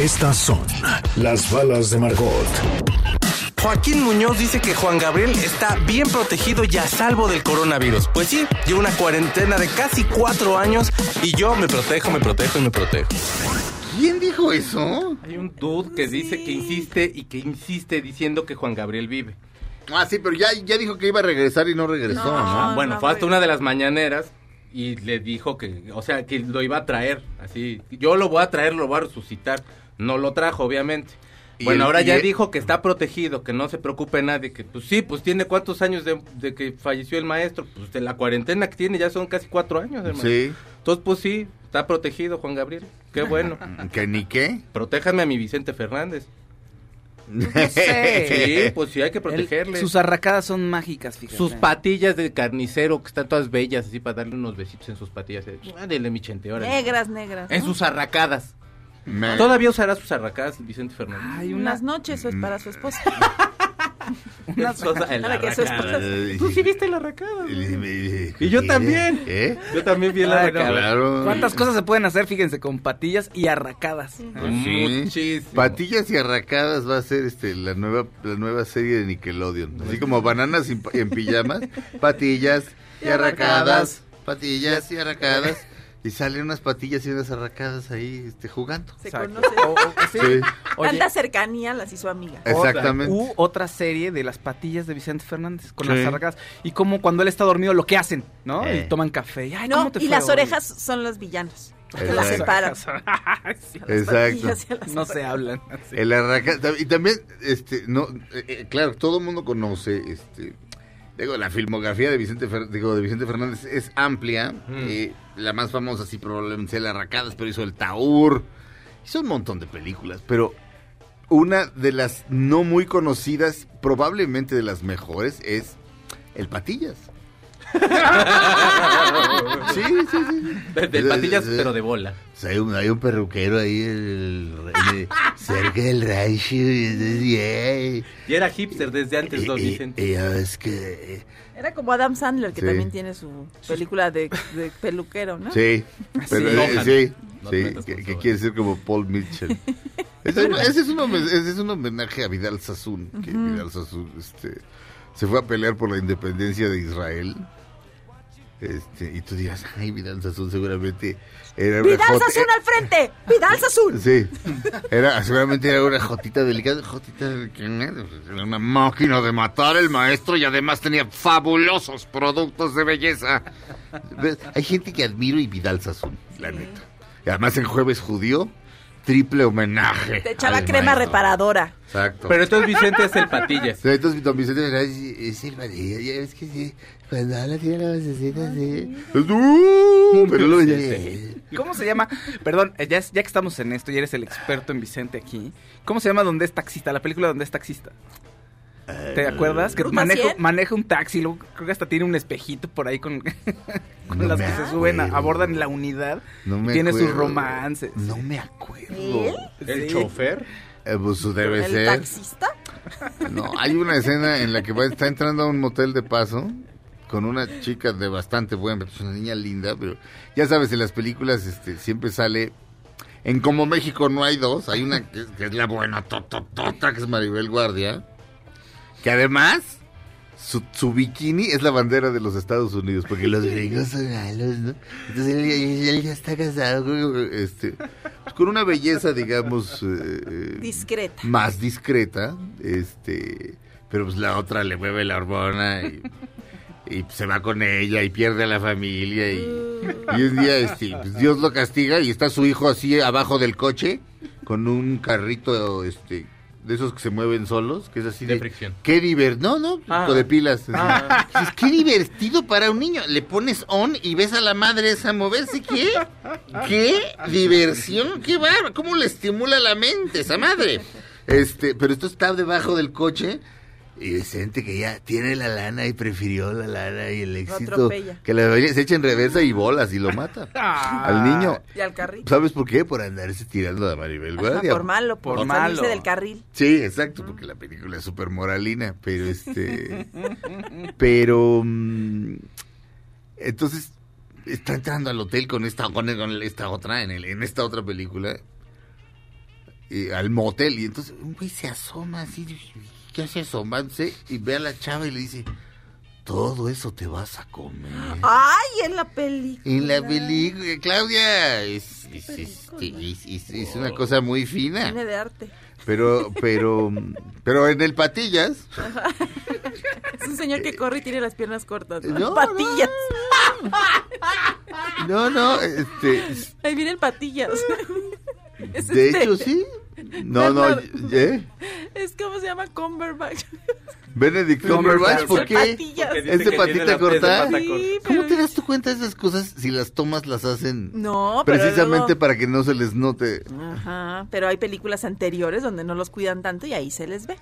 Speaker 6: Estas son las balas de Margot.
Speaker 7: Joaquín Muñoz dice que Juan Gabriel está bien protegido y a salvo del coronavirus. Pues sí, lleva una cuarentena de casi cuatro años y yo me protejo, me protejo y me protejo.
Speaker 1: ¿Quién dijo eso?
Speaker 2: Hay un dude que dice que insiste y que insiste diciendo que Juan Gabriel vive.
Speaker 1: Ah, sí, pero ya, ya dijo que iba a regresar y no regresó,
Speaker 4: No.
Speaker 1: ¿no?
Speaker 2: Bueno,
Speaker 4: no,
Speaker 2: fue hasta
Speaker 4: güey.
Speaker 2: una de las mañaneras y le dijo que, o sea, que lo iba a traer, así. Yo lo voy a traer, lo voy a resucitar. No lo trajo, obviamente.
Speaker 1: Y
Speaker 2: Bueno,
Speaker 1: el-
Speaker 2: ahora ya
Speaker 1: el-
Speaker 2: dijo que está protegido, que no se preocupe nadie, que pues sí, pues tiene cuántos años de, de que falleció el maestro, pues de la cuarentena que tiene ya son casi cuatro años, hermano.
Speaker 1: Sí.
Speaker 2: Entonces, pues sí, está protegido Juan Gabriel, qué bueno.
Speaker 1: ¿Que ni qué?
Speaker 2: Protéjanme a mi Vicente Fernández.
Speaker 3: sé.
Speaker 2: Sí, pues sí, hay que protegerle.
Speaker 3: sus arracadas son mágicas, fíjate.
Speaker 2: Sus patillas de carnicero que están todas bellas, así para darle unos besitos en sus patillas. Ándele, mi chente, órale.
Speaker 4: Negras, negras.
Speaker 2: En
Speaker 4: ¿no?
Speaker 2: sus arracadas.
Speaker 1: Me-
Speaker 2: Todavía usará sus arracadas Vicente Fernández.
Speaker 3: Hay
Speaker 4: Unas
Speaker 3: una,
Speaker 4: noches, eso es para su esposa.
Speaker 2: Una cosa en la
Speaker 4: Para que su
Speaker 2: arracada.
Speaker 4: esposa-
Speaker 2: Tú sí viste la arracada.
Speaker 1: Y
Speaker 2: yo también.
Speaker 1: ¿Eh?
Speaker 2: Yo también vi la
Speaker 3: Ay, no.
Speaker 2: arracada.
Speaker 1: Claro.
Speaker 3: ¿Cuántas cosas se pueden hacer, fíjense, con patillas y arracadas?
Speaker 1: Sí.
Speaker 2: Muchísimo.
Speaker 1: Patillas y arracadas va a ser este la nueva la nueva serie de Nickelodeon. Así como bananas en, en pijamas, patillas y arracadas, patillas y arracadas. Y salen unas patillas y unas arracadas ahí este, jugando.
Speaker 4: Se
Speaker 3: Exacto.
Speaker 4: conoce.
Speaker 3: O- o- sí.
Speaker 1: Sí,
Speaker 3: Oye,
Speaker 4: Tanta cercanía las hizo amiga.
Speaker 1: exactamente.
Speaker 3: U otra serie de las patillas de Vicente Fernández con
Speaker 1: Sí.
Speaker 3: las arracadas. Y como cuando él está dormido, lo que hacen, ¿no?
Speaker 1: Eh.
Speaker 3: Y toman café. Y, Ay,
Speaker 4: No,
Speaker 3: ¿cómo te
Speaker 4: y
Speaker 3: fue
Speaker 4: las
Speaker 3: hoy?
Speaker 4: orejas son los villanos. Porque las separan.
Speaker 3: Sí.
Speaker 4: A las
Speaker 1: Exacto.
Speaker 4: las
Speaker 3: no se hablan. así.
Speaker 1: El arraca y también este no eh, eh, claro, todo el mundo conoce este digo la filmografía de Vicente Fer- digo de Vicente Fernández es amplia, eh, la más famosa sí probablemente sea el Arracadas, pero hizo el Taur. Hizo un montón de películas, pero una de las no muy conocidas, probablemente de las mejores es El Patillas. Sí, sí, sí.
Speaker 2: De, de patillas, pero de bola.
Speaker 1: Hay, un, hay un perruquero ahí el- el- cerca del rancho. Y, yeah.
Speaker 2: Y era hipster desde antes, lo
Speaker 1: Y-
Speaker 2: dicen.
Speaker 1: y- y ves que... eh,
Speaker 4: Era como Adam Sandler, que
Speaker 1: Sí.
Speaker 4: también tiene su película de, de peluquero, ¿no?
Speaker 1: Sí, pero,
Speaker 2: Sí.
Speaker 1: eh, sí,
Speaker 2: No
Speaker 1: sí, que, que quiere ser como Paul Mitchell. Ese, ese es, un, homen- ese es un homenaje a Vidal Sassoon, que Vidal Sassoon este, se fue a pelear por la independencia de Israel. Este, y tú dirás, ay, Vidal Sassoon seguramente era una
Speaker 4: ¡Vidal Sassoon al frente! ¡Vidal Sassoon!
Speaker 1: Sí, era, seguramente era una jotita delicada, jotita delicada, era una máquina de matar el maestro y además tenía fabulosos productos de belleza. ¿Ves? Hay gente que admiro y Vidal Sassoon, la neta. Y además en Jueves Judío, triple homenaje.
Speaker 4: Te echaba crema
Speaker 1: maestro.
Speaker 4: reparadora.
Speaker 1: Exacto.
Speaker 2: Pero entonces Vicente es el patillas.
Speaker 1: Entonces don Vicente era, es, es el ves que sí, cuando habla tiene la vocecita así. ¡Uh! Pero ya...
Speaker 3: ¿Cómo se llama? Perdón, eh, ya, es- ya que estamos en esto y eres el experto en Vicente aquí. ¿Cómo se llama Donde es taxista? La película Donde es taxista. ¿Te acuerdas? Que
Speaker 4: ¿Ruta
Speaker 3: maneja,
Speaker 4: 100?
Speaker 3: maneja un taxi, luego creo que hasta tiene un espejito por ahí con, con
Speaker 1: No
Speaker 3: las que se suben, abordan la unidad.
Speaker 1: No
Speaker 3: y
Speaker 1: me
Speaker 3: tiene sus romances.
Speaker 1: No me acuerdo.
Speaker 2: El
Speaker 3: Sí.
Speaker 2: chofer.
Speaker 1: Eh, pues debe
Speaker 4: ¿El
Speaker 1: ser.
Speaker 4: taxista?
Speaker 1: No, hay una escena en la que va, está entrando a un motel de paso con una chica de bastante buena, es una niña linda, pero ya sabes, en las películas este, siempre sale... En Como México no hay dos, hay una que, que es la buena tototota, que es Maribel Guardia, que además su, su bikini es la bandera de los Estados Unidos, porque los gringos son malos, ¿no? Entonces él, él- él ya está casado con, este, pues, con una belleza, digamos... eh, eh,
Speaker 4: Discreta.
Speaker 1: más discreta, este, pero pues la otra le mueve la hormona y, y se va con ella y pierde a la familia y, y un día este, pues, Dios lo castiga y está su hijo así abajo del coche con un carrito este de esos que se mueven solos, que es así
Speaker 2: De
Speaker 1: de,
Speaker 2: fricción.
Speaker 1: Qué divert, no, no,
Speaker 2: Ah.
Speaker 1: o de pilas.
Speaker 2: Ah.
Speaker 1: Dices, qué divertido para un niño. Le pones on y ves a la madre esa moverse. ¿Qué? ¿Qué diversión? ¿Qué bárbaro? ¿Cómo le estimula la mente esa madre? Este, pero esto está debajo del coche y Vicente que ya tiene la lana y prefirió la lana y el éxito que la familia se echa en reversa y bolas y lo mata
Speaker 3: Ah.
Speaker 1: al niño.
Speaker 4: Y al carril.
Speaker 1: ¿Sabes por qué? Por andarse tirando a Maribel Guardia.
Speaker 4: por malo, por,
Speaker 3: Por
Speaker 4: salirse
Speaker 3: malo.
Speaker 4: del carril.
Speaker 1: Sí, exacto, porque la película es súper moralina, pero este... pero... mm, entonces, está entrando al hotel con esta, con, con esta otra, en, el, en esta otra película, y al motel, y entonces un güey se asoma así, ¿qué hace asomándose? Y ve a la chava y le dice, todo eso te vas a comer.
Speaker 4: ¡Ay, en la película!
Speaker 1: En la película, Claudia, es, es, este, es- es- es una cosa muy fina.
Speaker 4: Cine de arte.
Speaker 1: Pero, pero, pero en el Patillas,
Speaker 4: Es un señor que corre y tiene las piernas cortas. ¿no?
Speaker 1: No,
Speaker 4: patillas.
Speaker 1: no, no, este,
Speaker 4: Ahí vienen patillas. Es
Speaker 1: de
Speaker 4: este-
Speaker 1: hecho sí. No, no. ¿eh?
Speaker 4: Es como se llama Cumberbatch.
Speaker 1: Benedict Cumberbatch, ¿por qué? ¿Es de patita corta?
Speaker 4: Sí.
Speaker 1: ¿Cómo te das tú cuenta de esas cosas si las tomas las hacen
Speaker 4: No, pero
Speaker 1: precisamente
Speaker 4: luego-
Speaker 1: para que no se les note?
Speaker 4: Ajá, pero hay películas anteriores donde no los cuidan tanto y ahí se les ve.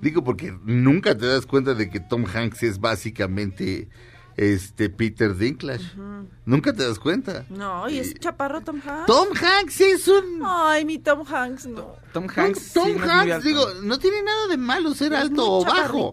Speaker 1: Digo porque nunca te das cuenta de que Tom Hanks es básicamente este Peter Dinklage. Nunca te das cuenta.
Speaker 4: No, y es
Speaker 1: Eh,
Speaker 4: chaparro Tom Hanks.
Speaker 1: Tom Hanks es un
Speaker 4: Ay, mi Tom Hanks, no.
Speaker 3: Tom Hanks.
Speaker 1: Tom
Speaker 3: sí, no
Speaker 1: Hanks,
Speaker 3: alto.
Speaker 1: digo, no tiene nada de malo ser
Speaker 4: ¿Es
Speaker 1: alto o bajo.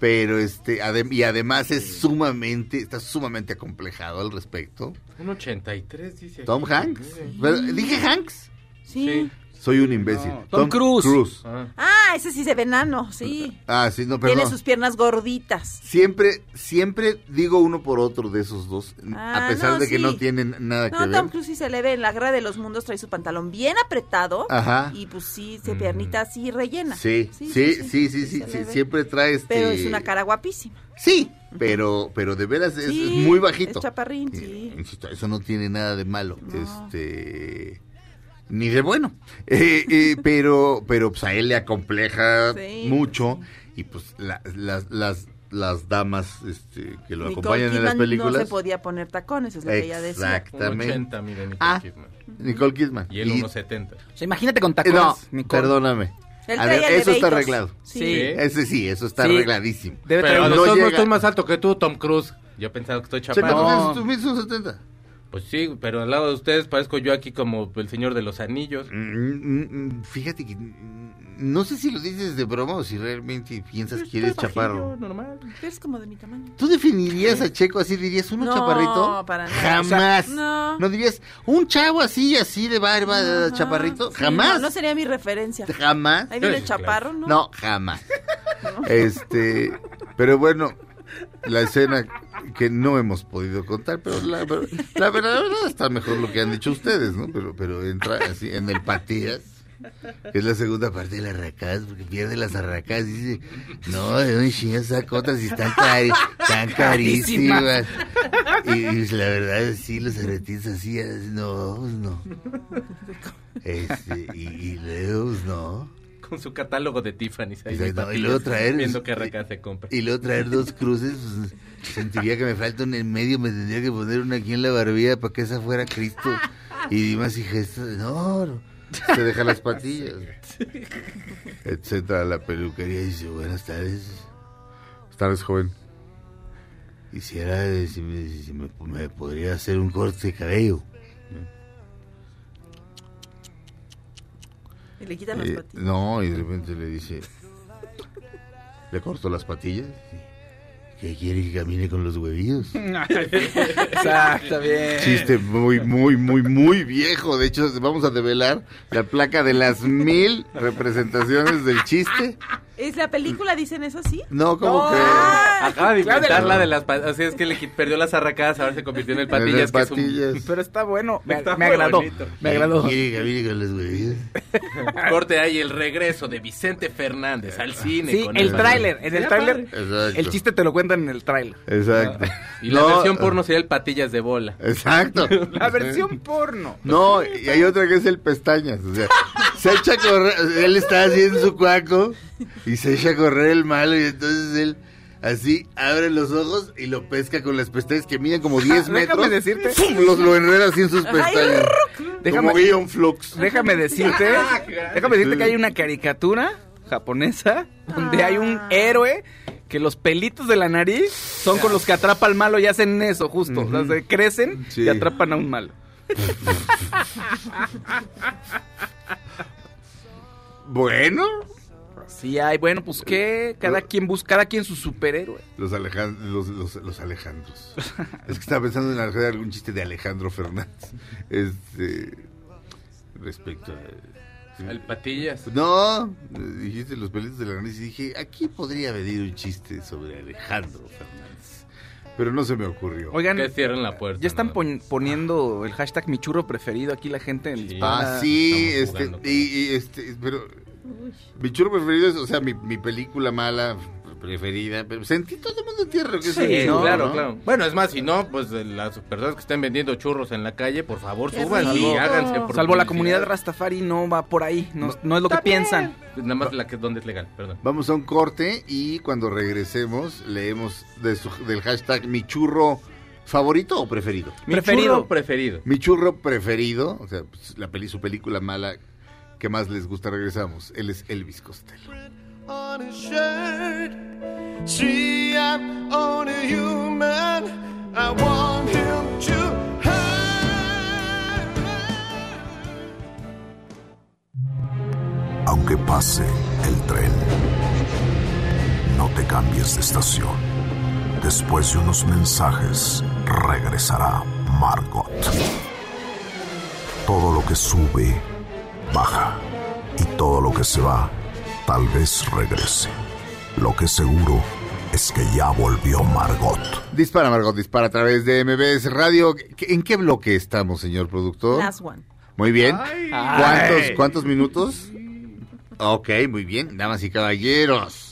Speaker 1: Pero este, adem- y además es sumamente, está sumamente acomplejado al respecto.
Speaker 2: Un 83, dice.
Speaker 1: Tom
Speaker 2: aquí.
Speaker 1: Hanks. Pero, Dije Hanks.
Speaker 4: Sí.
Speaker 2: Sí.
Speaker 1: Soy un imbécil.
Speaker 3: No, Tom Cruise.
Speaker 2: Ah.
Speaker 4: Ah, ese sí se ve enano, sí.
Speaker 1: Ah, sí, no, perdón.
Speaker 4: Tiene sus piernas gorditas.
Speaker 1: Siempre, siempre digo uno por otro de esos dos,
Speaker 4: Ah,
Speaker 1: a pesar
Speaker 4: no,
Speaker 1: de que
Speaker 4: sí.
Speaker 1: no tienen nada que
Speaker 4: No,
Speaker 1: ver.
Speaker 4: Tom Cruise sí se le ve en la guerra de los mundos, trae su pantalón bien apretado.
Speaker 1: Ajá.
Speaker 4: Y pues sí, se piernita así rellena.
Speaker 1: Sí, sí, sí, sí, sí, sí, sí, siempre trae este...
Speaker 4: Pero es una cara guapísima.
Speaker 1: Sí, pero, pero de veras es, muy bajito.
Speaker 4: es chaparrín, sí.
Speaker 1: Insisto, eso no tiene nada de malo.
Speaker 4: No.
Speaker 1: Este. Ni de bueno. Eh, eh, pero, pero pues a él le acompleja
Speaker 4: Sí,
Speaker 1: mucho. Y pues la- las, las, las damas este, que lo
Speaker 4: Nicole
Speaker 1: acompañan en las
Speaker 4: Kidman
Speaker 1: películas.
Speaker 4: no se podía poner tacones, es lo que ella decía.
Speaker 1: Exactamente.
Speaker 2: 80, mire, Nicole
Speaker 1: Ah,
Speaker 2: Kidman.
Speaker 1: Nicole Kidman.
Speaker 2: Y él 1.70.
Speaker 3: O sea, imagínate con
Speaker 1: Eh,
Speaker 3: tacones.
Speaker 1: no,
Speaker 3: Nicole.
Speaker 1: perdóname. A ver, eso está arreglado.
Speaker 4: Sí.
Speaker 1: Ese sí, eso está
Speaker 3: Sí.
Speaker 1: arregladísimo.
Speaker 3: Debe
Speaker 2: Pero
Speaker 1: no llega-
Speaker 2: estoy más alto que tú, Tom Cruise. Yo pensaba que estoy chaparro.
Speaker 3: No.
Speaker 1: tú mides un 70.
Speaker 2: Pues sí, pero al lado de ustedes parezco yo aquí como el señor de los anillos.
Speaker 1: Mm, mm, mm, Fíjate que no sé si lo dices de broma o si realmente piensas que eres chaparro.
Speaker 2: normal.
Speaker 4: Eres como de mi tamaño.
Speaker 1: ¿Tú definirías a Checo así? ¿Dirías uno
Speaker 4: No,
Speaker 1: chaparrito?
Speaker 4: para nada.
Speaker 1: Jamás.
Speaker 4: O sea, no.
Speaker 1: ¿No dirías un chavo así, así de barba,
Speaker 4: Ajá.
Speaker 1: chaparrito?
Speaker 4: Sí,
Speaker 1: Jamás.
Speaker 4: No, no sería mi referencia.
Speaker 1: Jamás.
Speaker 4: Ahí viene
Speaker 2: Sí, claro.
Speaker 4: chaparro, ¿no?
Speaker 1: No, jamás. Este, pero bueno, la escena que no hemos podido contar, pero la, verdad, la verdad está mejor lo que han dicho ustedes, ¿no? Pero, pero entra así en el Patías, que es la segunda parte de las arracadas, porque pierde las arracadas y dice, no, de dónde chingas otras y están, cari carísimas. Y, y la verdad, sí, los arretitos así, así, no, pues no. Este, y, y luego, pues no.
Speaker 2: Con su catálogo de ahí. Mis
Speaker 1: y luego traer
Speaker 2: Viendo qué arraca se compra.
Speaker 1: y luego traer dos cruces pues, sentiría que me falta una en medio me tendría que poner una aquí en la barbilla para que esa fuera Cristo. Y más y gestos no, no, se deja las patillas etcétera la peluquería y dice buenas tardes buenas tardes joven. Quisiera eh, si, me, si me- me podría hacer un corte de cabello
Speaker 4: Y le quitan las
Speaker 1: Eh,
Speaker 4: patillas.
Speaker 1: no, y de repente le dice, le cortó las patillas. ¿Qué quiere que camine con los huevillos?
Speaker 3: Exacto, bien.
Speaker 1: Chiste muy, muy, muy, muy viejo. De hecho, vamos a develar la placa de las mil representaciones del chiste.
Speaker 4: ¿Es la película? ¿Dicen eso sí?
Speaker 1: No, como que...
Speaker 2: Acaba de inventar la de las patillas. Así es que le perdió las arracadas, ahora se convirtió en el patillas. que es un-.
Speaker 3: Pero está bueno. Me,
Speaker 2: Está
Speaker 3: me agradó.
Speaker 2: bonito.
Speaker 3: Me agradó.
Speaker 2: Corte ahí el regreso de Vicente Fernández al cine.
Speaker 3: Sí,
Speaker 2: con
Speaker 3: el tráiler. En el tráiler, el chiste te lo cuentan en el tráiler.
Speaker 1: Exacto.
Speaker 2: Y la
Speaker 1: No,
Speaker 2: versión porno sería el patillas de bola.
Speaker 1: Exacto.
Speaker 3: La versión porno.
Speaker 1: No, y hay otra que es el pestañas. O sea, se echa a correr, él está haciendo su cuaco y se echa a correr el malo y entonces él así abre los ojos y lo pesca con las pestañas que miden como 10
Speaker 3: Déjame
Speaker 1: metros.
Speaker 3: decirte.
Speaker 1: ¡Pum! Los, lo enreda así en sus pestañas.
Speaker 3: Déjame-
Speaker 1: como Guion Flux.
Speaker 3: Déjame decirte, déjame decirte que hay una caricatura japonesa donde hay un héroe que los pelitos de la nariz son con los que atrapa al malo y hacen eso justo, o sea, se crecen
Speaker 1: Sí.
Speaker 3: y atrapan a un malo.
Speaker 1: Bueno,
Speaker 3: Sí hay, bueno, pues qué, cada quien busca, cada quien su superhéroe.
Speaker 1: los, Alejan- los, los, los Alejandros. es que estaba pensando en hacer algún chiste de Alejandro Fernández. Este, respecto a.
Speaker 2: El patillas.
Speaker 1: No, dijiste los pelitos de la nariz y dije, aquí podría venir un chiste sobre Alejandro Fernández. Pero no se me ocurrió.
Speaker 3: Oigan,
Speaker 2: Que cierren la puerta.
Speaker 3: ya están
Speaker 2: ¿no?
Speaker 3: pon- poniendo el hashtag mi churro preferido aquí la gente en
Speaker 2: Sí.
Speaker 1: Ah, sí, este, y, este, pero mi chulo preferido es, o sea, mi, mi película mala preferida, pero sentí todo el mundo entiende lo que es
Speaker 3: Sí,
Speaker 2: Sí,
Speaker 1: churro,
Speaker 2: claro,
Speaker 1: ¿no?
Speaker 2: claro. Bueno, es más, si no, pues las personas que estén vendiendo churros en la calle, por favor,
Speaker 4: Qué
Speaker 2: suban y háganse. por
Speaker 3: Salvo la comunidad Rastafari no va por ahí, no, no es lo que piensan.
Speaker 2: Nada más la que donde es legal, perdón.
Speaker 1: Vamos a un corte y cuando regresemos leemos de su- del hashtag mi churro favorito o preferido.
Speaker 2: Mi
Speaker 3: Preferido.
Speaker 2: churro preferido.
Speaker 1: Mi churro preferido, o sea, pues, la peli, su película mala que más les gusta, regresamos. Él es Elvis Costello.
Speaker 8: on his shirt. See, I'm only human. I want him to hurt.
Speaker 5: Aunque pase el tren, no te cambies de estación. Después de unos mensajes, regresará Margot. Todo lo que sube, baja. Y todo lo que se va, tal vez regrese. Lo que seguro es que ya volvió Margot.
Speaker 1: Dispara, Margot, dispara a través de MBS Radio. ¿Qué- ¿En qué bloque estamos, señor productor?
Speaker 4: Last one.
Speaker 1: Muy bien.
Speaker 3: Ay.
Speaker 1: ¿Cuántos, ¿Cuántos minutos? Ok, muy bien. Damas y caballeros.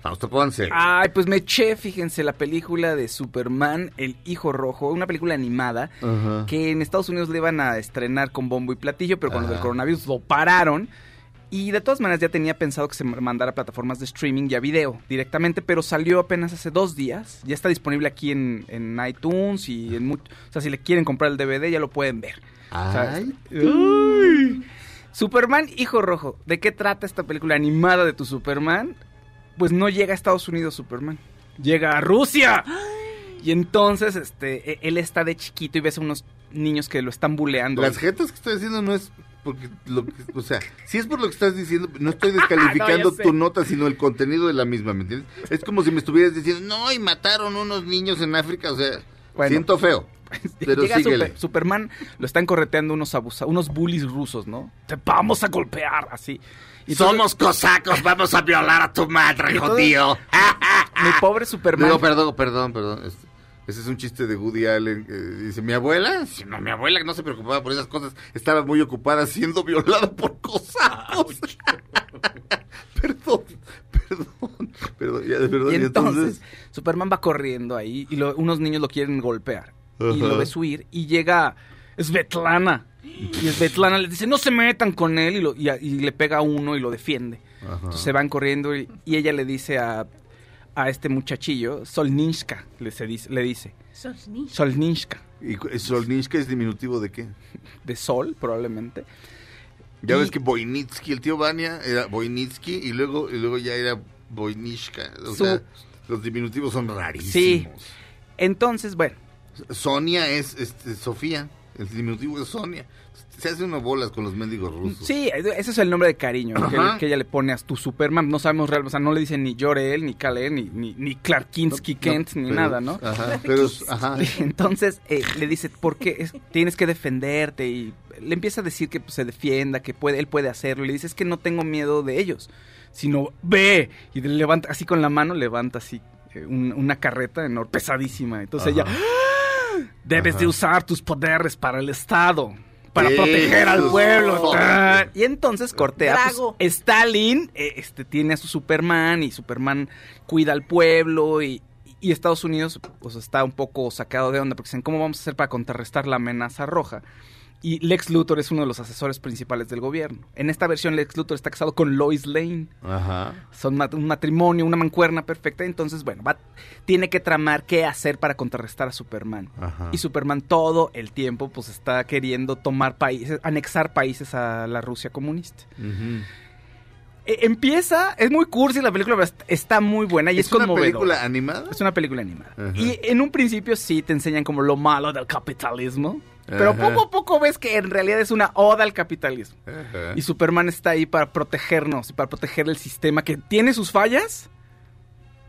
Speaker 1: Fausto Ponce.
Speaker 3: Ay, pues me eché, fíjense, la película de Superman, El Hijo Rojo, una película animada que en Estados Unidos le iban a estrenar con bombo y platillo, pero lo del
Speaker 1: Ajá.
Speaker 3: coronavirus lo pararon. Y de todas maneras ya tenía pensado que se mandara a plataformas de streaming y a video directamente, pero salió apenas hace dos días. Ya está disponible aquí en, en iTunes y en... O sea, si le quieren comprar el DVD ya lo pueden ver.
Speaker 1: Ay.
Speaker 3: Uy. Superman, hijo rojo. ¿De qué trata esta película animada de tu Superman? Pues no llega a Estados Unidos Superman. Llega a Rusia. Y entonces, este, e- él está de chiquito y ves a unos niños que lo están buleando.
Speaker 1: Las jetas que estoy haciendo no es porque lo que, o sea, si es por lo que estás diciendo, no estoy descalificando
Speaker 3: No,
Speaker 1: tu nota, sino el contenido de la misma, ¿me entiendes? Es como si me estuvieras diciendo, no, y mataron unos niños en África, o sea,
Speaker 3: Bueno.
Speaker 1: siento feo. Pero
Speaker 3: Llega
Speaker 1: síguele.
Speaker 3: Super- Superman, lo están correteando unos abusa, unos bullies rusos, ¿no? Te vamos a golpear, así. Y entonces,
Speaker 1: cosacos, vamos a violar a tu madre,
Speaker 3: todo- Mi pobre Superman.
Speaker 1: No, perdón, perdón, perdón. Este, ese es un chiste de Woody Allen. que dice, ¿mi abuela? Sí, no, mi abuela no se preocupaba por esas cosas. Estaba muy ocupada siendo violada por cosacos. perdón, perdón, perdón, ya, verdad.
Speaker 3: Y entonces, Superman va corriendo ahí y lo- unos niños lo quieren golpear. Y lo ves huir y llega Svetlana. Y Svetlana les dice, no se metan con él y, lo- y a- y le pega a uno y lo defiende.
Speaker 1: Ajá.
Speaker 3: Entonces se van corriendo y, y ella le dice a, a este muchachillo, Solninska, le, se dice, le dice. Solninska,
Speaker 1: ¿Y cu- Solnishka es diminutivo de qué?
Speaker 3: de sol probablemente.
Speaker 1: Ya
Speaker 3: Y-
Speaker 1: ves que Voynitsky, el tío Vania, era Voynitsky y luego, y luego ya era Voynishka. O
Speaker 3: Su-
Speaker 1: sea, los diminutivos son rarísimos.
Speaker 3: Sí. Entonces, bueno,
Speaker 1: Sonia es este, Sofía, el diminutivo es Sonia. Se hace unas bolas con los mendigos rusos.
Speaker 3: Sí, ese es el nombre de cariño que, ella le pone a tu Superman. No sabemos realmente, o sea, no le dicen ni Jor-El, ni Kal-El, ni, ni, ni
Speaker 1: No,
Speaker 3: Kent, ni
Speaker 1: pero-
Speaker 3: nada, ¿no?
Speaker 1: Ajá, pero, ajá.
Speaker 3: Entonces eh, le dice, ¿por qué es- tienes que defenderte? Y le empieza a decir que pues, se defienda, que puede, él puede hacerlo. Y le dice, es que no tengo miedo de ellos, sino ve. Y le levanta, así con la mano, levanta así eh, un- una carreta enorme, pesadísima. Entonces
Speaker 1: Ajá.
Speaker 3: ella, "¡Ah! Debes
Speaker 1: Ajá.
Speaker 3: de usar tus poderes para el Estado. Para proteger al pueblo. Y entonces cortea. pues. Stalin eh, este, tiene a su Superman y Superman cuida al pueblo y, y Estados Unidos pues está un poco sacado de onda porque dicen, ¿cómo vamos a hacer para contrarrestar la amenaza roja? Y Lex Luthor es uno de los asesores principales del gobierno. En esta versión Lex Luthor está casado con Lois Lane.
Speaker 1: Ajá.
Speaker 3: Son mat- un matrimonio, una mancuerna perfecta. Entonces, bueno, va- tiene que tramar qué hacer para contrarrestar a Superman.
Speaker 1: Ajá.
Speaker 3: Y Superman todo el tiempo pues está queriendo tomar países, anexar países a la Rusia comunista. E- empieza, es muy cursi la película, pero está muy buena y es,
Speaker 1: ¿Es una película animada?
Speaker 3: Es una película animada.
Speaker 1: Ajá.
Speaker 3: Y en un principio sí te enseñan como lo malo del capitalismo. Pero
Speaker 1: Ajá.
Speaker 3: poco a poco ves que en realidad es una oda al capitalismo.
Speaker 1: Ajá.
Speaker 3: Y Superman está ahí para protegernos y para proteger el sistema que tiene sus fallas,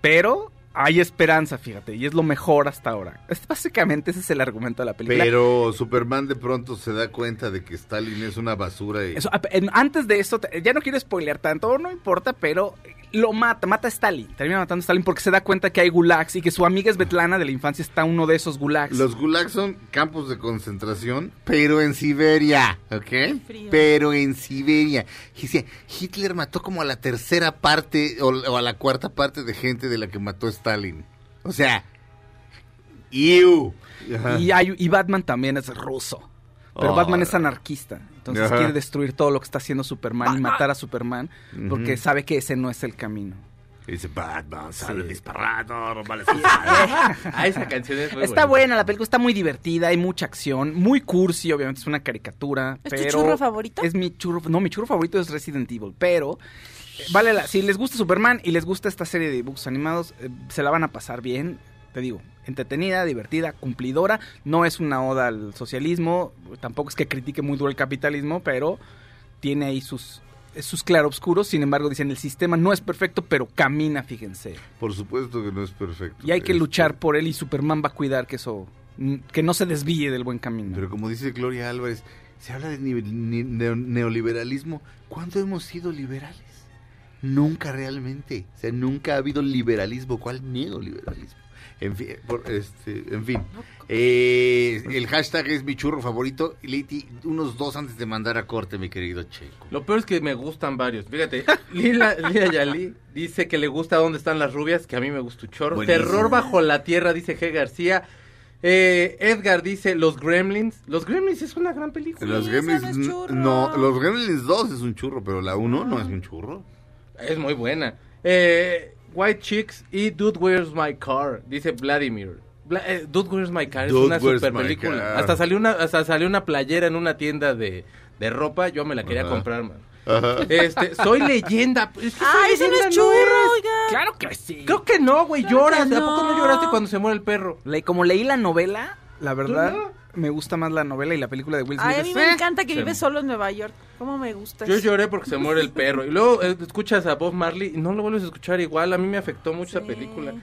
Speaker 3: pero hay esperanza, fíjate, y es lo mejor hasta ahora. Es, básicamente ese es el argumento de la película.
Speaker 1: Pero Superman de pronto se da cuenta de que Stalin es una basura y...
Speaker 3: Eso, antes de esto, te- ya no quiero spoilear tanto, no importa, pero lo mata, mata a Stalin, termina matando a Stalin porque se da cuenta que hay gulags y que su amiga Svetlana de la infancia está uno de esos gulags.
Speaker 1: Los gulags son campos de concentración, pero en Siberia, ¿ok? Pero en Siberia. Hitler mató como a la tercera parte o, o a la cuarta parte de gente de la que mató Stalin. O sea, ¡iu! Ajá.
Speaker 3: y, hay- y Batman también es ruso. Pero
Speaker 1: Oh.
Speaker 3: Batman es anarquista, entonces
Speaker 1: Ajá.
Speaker 3: quiere destruir todo lo que está haciendo Superman y matar a Superman porque sabe que ese no es el camino.
Speaker 1: Y dice, Batman sale
Speaker 3: Sí.
Speaker 1: vale
Speaker 2: Ah, esa canción es muy
Speaker 3: Está
Speaker 2: buena.
Speaker 3: buena, la película está muy divertida, hay mucha acción, muy cursi, obviamente es una caricatura.
Speaker 4: ¿Es tu churro favorito?
Speaker 3: Es mi churro, no, mi churro favorito es Resident Evil, pero vale la, si les gusta Superman y les gusta esta serie de dibujos animados, eh, se la van a pasar bien, te digo, entretenida, divertida, cumplidora, no es una oda al socialismo, tampoco es que critique muy duro el capitalismo, pero tiene ahí sus sus claroscuros, sin embargo dicen el sistema no es perfecto, pero camina, fíjense.
Speaker 1: Por supuesto que no es perfecto.
Speaker 3: Y hay que
Speaker 1: Este,
Speaker 3: luchar por él y Superman va a cuidar que eso, que no se desvíe del buen camino.
Speaker 1: Pero como dice Gloria Álvarez, se habla de neoliberalismo. ¿Cuándo hemos sido liberales? Nunca realmente. O sea, nunca ha habido liberalismo. ¿Cuál neoliberalismo? En fin, por- este, en fin. Eh, el hashtag es mi churro favorito. Liti, unos dos antes de mandar a corte, mi querido Checo.
Speaker 2: Lo peor es que me gustan varios. Fíjate, Lila, Lila Yali dice que le gusta Dónde están las rubias, que a mí me gusta un chorro.
Speaker 1: Buenísimo.
Speaker 2: Terror bajo la tierra, dice G. García. Eh, Edgar dice Los Gremlins. Los Gremlins es una gran película.
Speaker 1: Los Gremlins,
Speaker 4: no,
Speaker 1: los Gremlins 2 es un churro, pero la 1 no es un churro.
Speaker 2: Es muy buena. Eh, White Chicks y Dude Where's My Car, dice Vladimir. Bla- eh, Dude Where's My Car es una super película. Hasta salió una hasta salió una playera en una tienda de, de ropa, yo me la quería
Speaker 1: Ajá.
Speaker 2: comprar, man.
Speaker 1: Ajá.
Speaker 2: Este, soy leyenda. Es que soy
Speaker 4: ese no es churro, oiga.
Speaker 3: Claro que sí.
Speaker 2: Creo que no, güey, lloras.
Speaker 4: que
Speaker 2: ¿A poco no
Speaker 4: no.
Speaker 2: lloraste cuando se muere el perro?
Speaker 3: Le- como leí la novela, la verdad,
Speaker 2: no?
Speaker 3: me gusta más la novela y la película de Will Smith.
Speaker 4: Ay, a mí me encanta que
Speaker 2: Sí.
Speaker 4: vive solo en Nueva York. ¿Cómo me gusta
Speaker 2: Yo
Speaker 4: eso?
Speaker 2: lloré porque se muere el perro. Y luego eh, escuchas a Bob Marley y no lo vuelves a escuchar igual. A mí me afectó mucho esa
Speaker 4: Sí.
Speaker 2: película.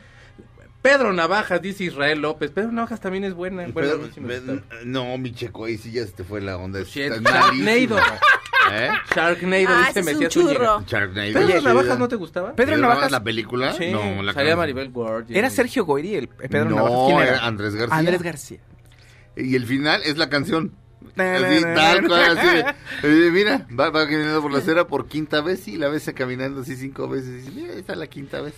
Speaker 2: Pedro Navajas, dice Israel López. Pedro Navajas también es buena. Bueno,
Speaker 1: Pero-
Speaker 2: a mí sí me
Speaker 1: pero-
Speaker 2: gusta.
Speaker 1: no, mi checo, ahí sí ya se te fue la onda.
Speaker 2: Shit,
Speaker 1: Está. ¿Eh?
Speaker 2: Sharknado,
Speaker 4: Ah,
Speaker 2: dice
Speaker 4: ese es un churro.
Speaker 1: Sharknado.
Speaker 2: ¿Pedro. Navajas no te gustaba?
Speaker 3: Pedro
Speaker 1: ¿Pedro
Speaker 3: Navajas-
Speaker 1: la película?
Speaker 2: Sí,
Speaker 1: no, la
Speaker 2: salía. Maribel Guardia.
Speaker 3: Era Sergio Goyri, el Pedro
Speaker 1: no,
Speaker 3: Navajas. ¿Quién
Speaker 1: era? Andrés García.
Speaker 3: Andrés García.
Speaker 1: Y el final es la canción. Así, tal cual, así eh, mira, va, va caminando por la acera por quinta vez y la ves caminando así cinco veces. Y dice, mira, esta es la quinta vez.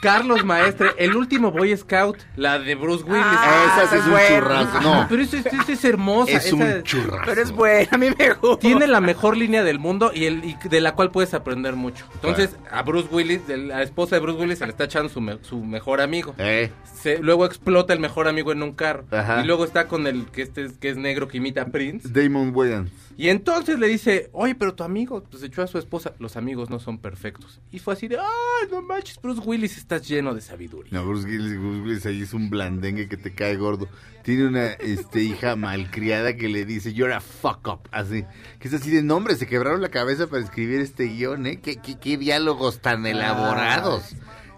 Speaker 2: Carlos Maestre, el último Boy Scout, la de Bruce Willis.
Speaker 4: Ah,
Speaker 1: esa sí es un
Speaker 3: bueno.
Speaker 1: churrasco. No,
Speaker 2: Pero esa es, es hermosa.
Speaker 1: es
Speaker 2: esa-
Speaker 1: un churrasco.
Speaker 3: Pero es buena, a mí me gusta.
Speaker 2: Tiene la mejor línea del mundo y, el, y de la cual puedes aprender mucho. Entonces, a Bruce Willis, de la esposa de Bruce Willis, se le está echando su, me- su mejor amigo.
Speaker 1: Eh,
Speaker 2: Se- luego explota el mejor amigo en un carro.
Speaker 1: Ajá.
Speaker 2: Y luego está con el que este es- que es negro que imita a Prince.
Speaker 1: Damon Wayans.
Speaker 2: Y entonces le dice, oye, pero tu amigo, pues echó a su esposa. Los amigos no son perfectos. Y fue así de, ay, no manches, Bruce Willis, estás lleno de sabiduría.
Speaker 1: No, Bruce Willis, Bruce Willis ahí es un blandengue que te cae gordo. Tiene una este, hija malcriada que le dice, you're a fuck up, así. Que es así de nombre, se quebraron la cabeza para escribir este guion, ¿eh? ¿Qué, qué, qué diálogos tan elaborados.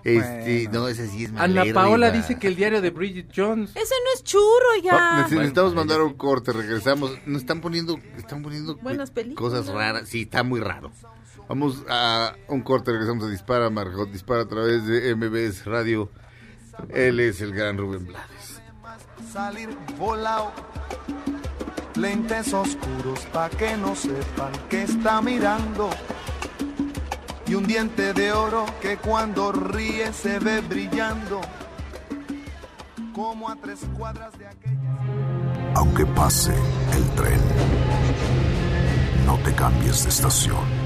Speaker 1: Este,
Speaker 3: bueno.
Speaker 1: no, ese sí es
Speaker 2: Ana
Speaker 1: malérrima.
Speaker 2: Paola dice que el diario de Bridget Jones.
Speaker 4: Ese no es churro, ya.
Speaker 1: necesitamos mandar un corte, regresamos. Nos están poniendo, están poniendo
Speaker 4: Buenas películas.
Speaker 1: cosas raras. Sí, está muy raro. Vamos a un corte, regresamos a Dispara, Margot. Dispara a través de MBS Radio. Él es el gran Rubén Blades.
Speaker 9: salir volado. Lentes oscuros pa' que no sepan que está mirando. Y un diente de oro que cuando ríe se ve brillando. Como a tres cuadras de aquella.
Speaker 5: Aunque pase el tren, no te cambies de estación.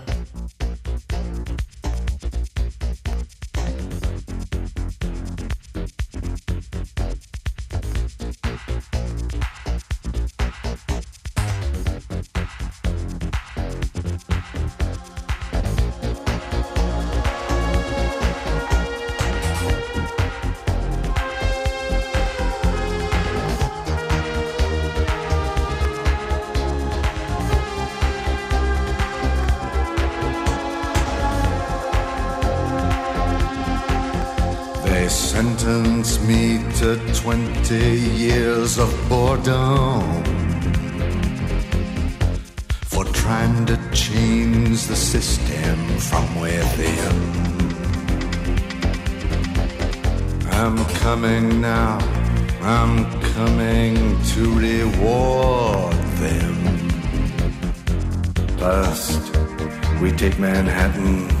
Speaker 9: 20 years of boredom for trying to change the system from within. I'm coming now, I'm coming to reward them. First, we take Manhattan.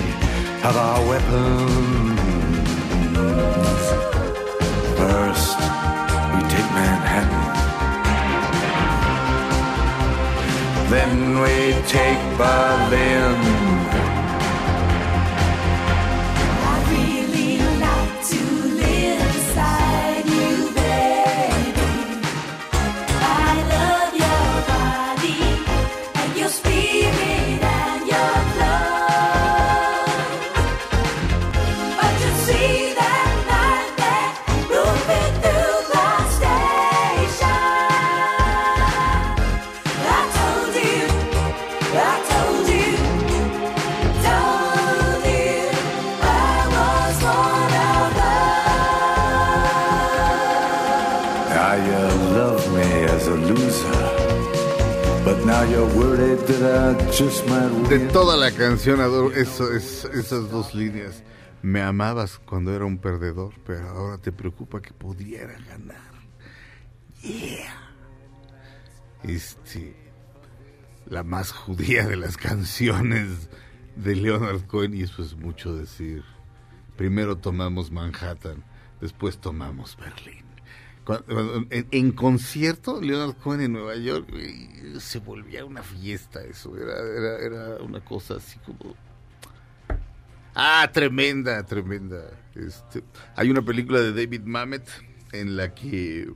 Speaker 9: of our weapons. First, we take Manhattan. Then we take Berlin.
Speaker 1: De toda la canción adoro eso, es- esas dos líneas. Me amabas cuando era un perdedor, pero ahora te preocupa que pudiera ganar. Yeah. Este, la más judía de las canciones de Leonard Cohen y eso es mucho decir. Primero tomamos Manhattan, después tomamos Berlín. En, concierto, Leonard Cohen en Nueva York, se volvía una fiesta eso, era, era, era una cosa así como... Ah, tremenda, tremenda. Este, hay una película de David Mamet en la que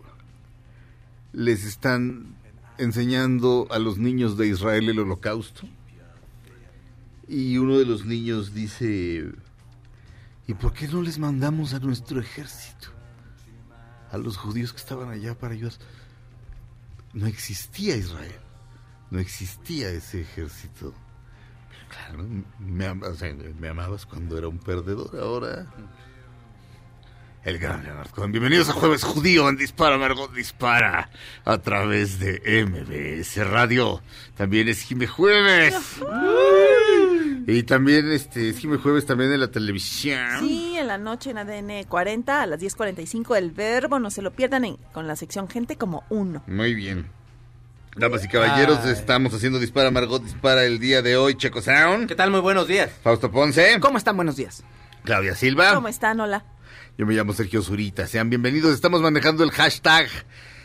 Speaker 1: les están enseñando a los niños de Israel el holocausto. Y uno de los niños dice, ¿y por qué no les mandamos a nuestro ejército? A los judíos que estaban allá para ayudar. No existía Israel, no existía ese ejército. Pero claro, me, amabas cuando era un perdedor, ahora... El gran Leonard Cohen. Bienvenidos a Jueves Judío en Dispara, Margot Dispara, a través de MBS Radio. También es Jime Jueves. Y también este es Jime Jueves también en la televisión.
Speaker 4: Sí, en la noche en ADN 40 a las 10.45 el verbo, no se lo pierdan en- con la sección Gente como uno.
Speaker 1: Muy bien. Damas y caballeros,
Speaker 2: Ay.
Speaker 1: estamos haciendo Dispara, Margot Dispara el día de hoy. Checo Sound.
Speaker 2: ¿Qué tal? Muy buenos días.
Speaker 1: Fausto Ponce.
Speaker 3: ¿Cómo están? Buenos días.
Speaker 1: Claudia Silva.
Speaker 4: ¿Cómo están? Hola.
Speaker 1: Yo me llamo Sergio Zurita. Sean bienvenidos. Estamos manejando el hashtag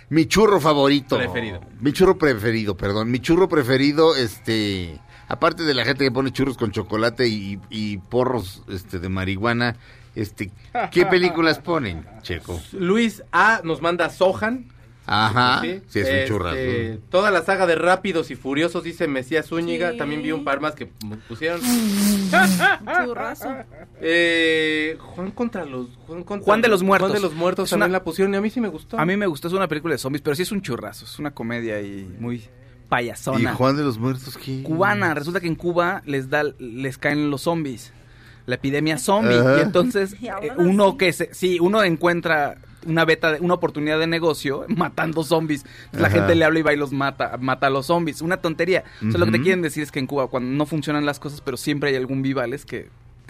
Speaker 1: mi churro favorito.
Speaker 2: Preferido.
Speaker 1: Mi churro preferido, perdón. Mi churro preferido, este... Aparte de la gente que pone churros con chocolate y, y porros este, de marihuana, este, ¿qué películas ponen, Checo?
Speaker 2: Luis A nos manda Sohan.
Speaker 1: Ajá. Sí, es un
Speaker 2: Este,
Speaker 1: churrazo.
Speaker 2: Toda la saga de Rápidos y Furiosos, dice Mesías Zúñiga.
Speaker 4: Sí.
Speaker 2: También vi un par más que pusieron.
Speaker 4: Un churrazo.
Speaker 2: Eh, Juan contra los... Juan, contra
Speaker 3: Juan de los Muertos.
Speaker 2: Juan de los Muertos
Speaker 3: Es
Speaker 2: también
Speaker 3: una-
Speaker 2: la pusieron y a mí sí me gustó.
Speaker 3: A mí me gustó, es una película de zombies, pero sí es un churrazo, es una comedia y muy
Speaker 1: ¿Y
Speaker 3: payasona.
Speaker 1: Juan de los Muertos qué?
Speaker 3: Cubana, resulta que en Cuba les da les caen los zombies. La epidemia zombie
Speaker 1: Ajá.
Speaker 3: y entonces
Speaker 4: Y
Speaker 3: eh, uno
Speaker 4: sí.
Speaker 3: que se sí, uno encuentra una beta de- una oportunidad de negocio matando zombies. Entonces, La
Speaker 1: Ajá.
Speaker 3: gente le habla y va y los mata, mata a los zombies, una tontería. O sea, lo que te quieren decir es que en Cuba cuando no funcionan las cosas, pero siempre hay algún vivales que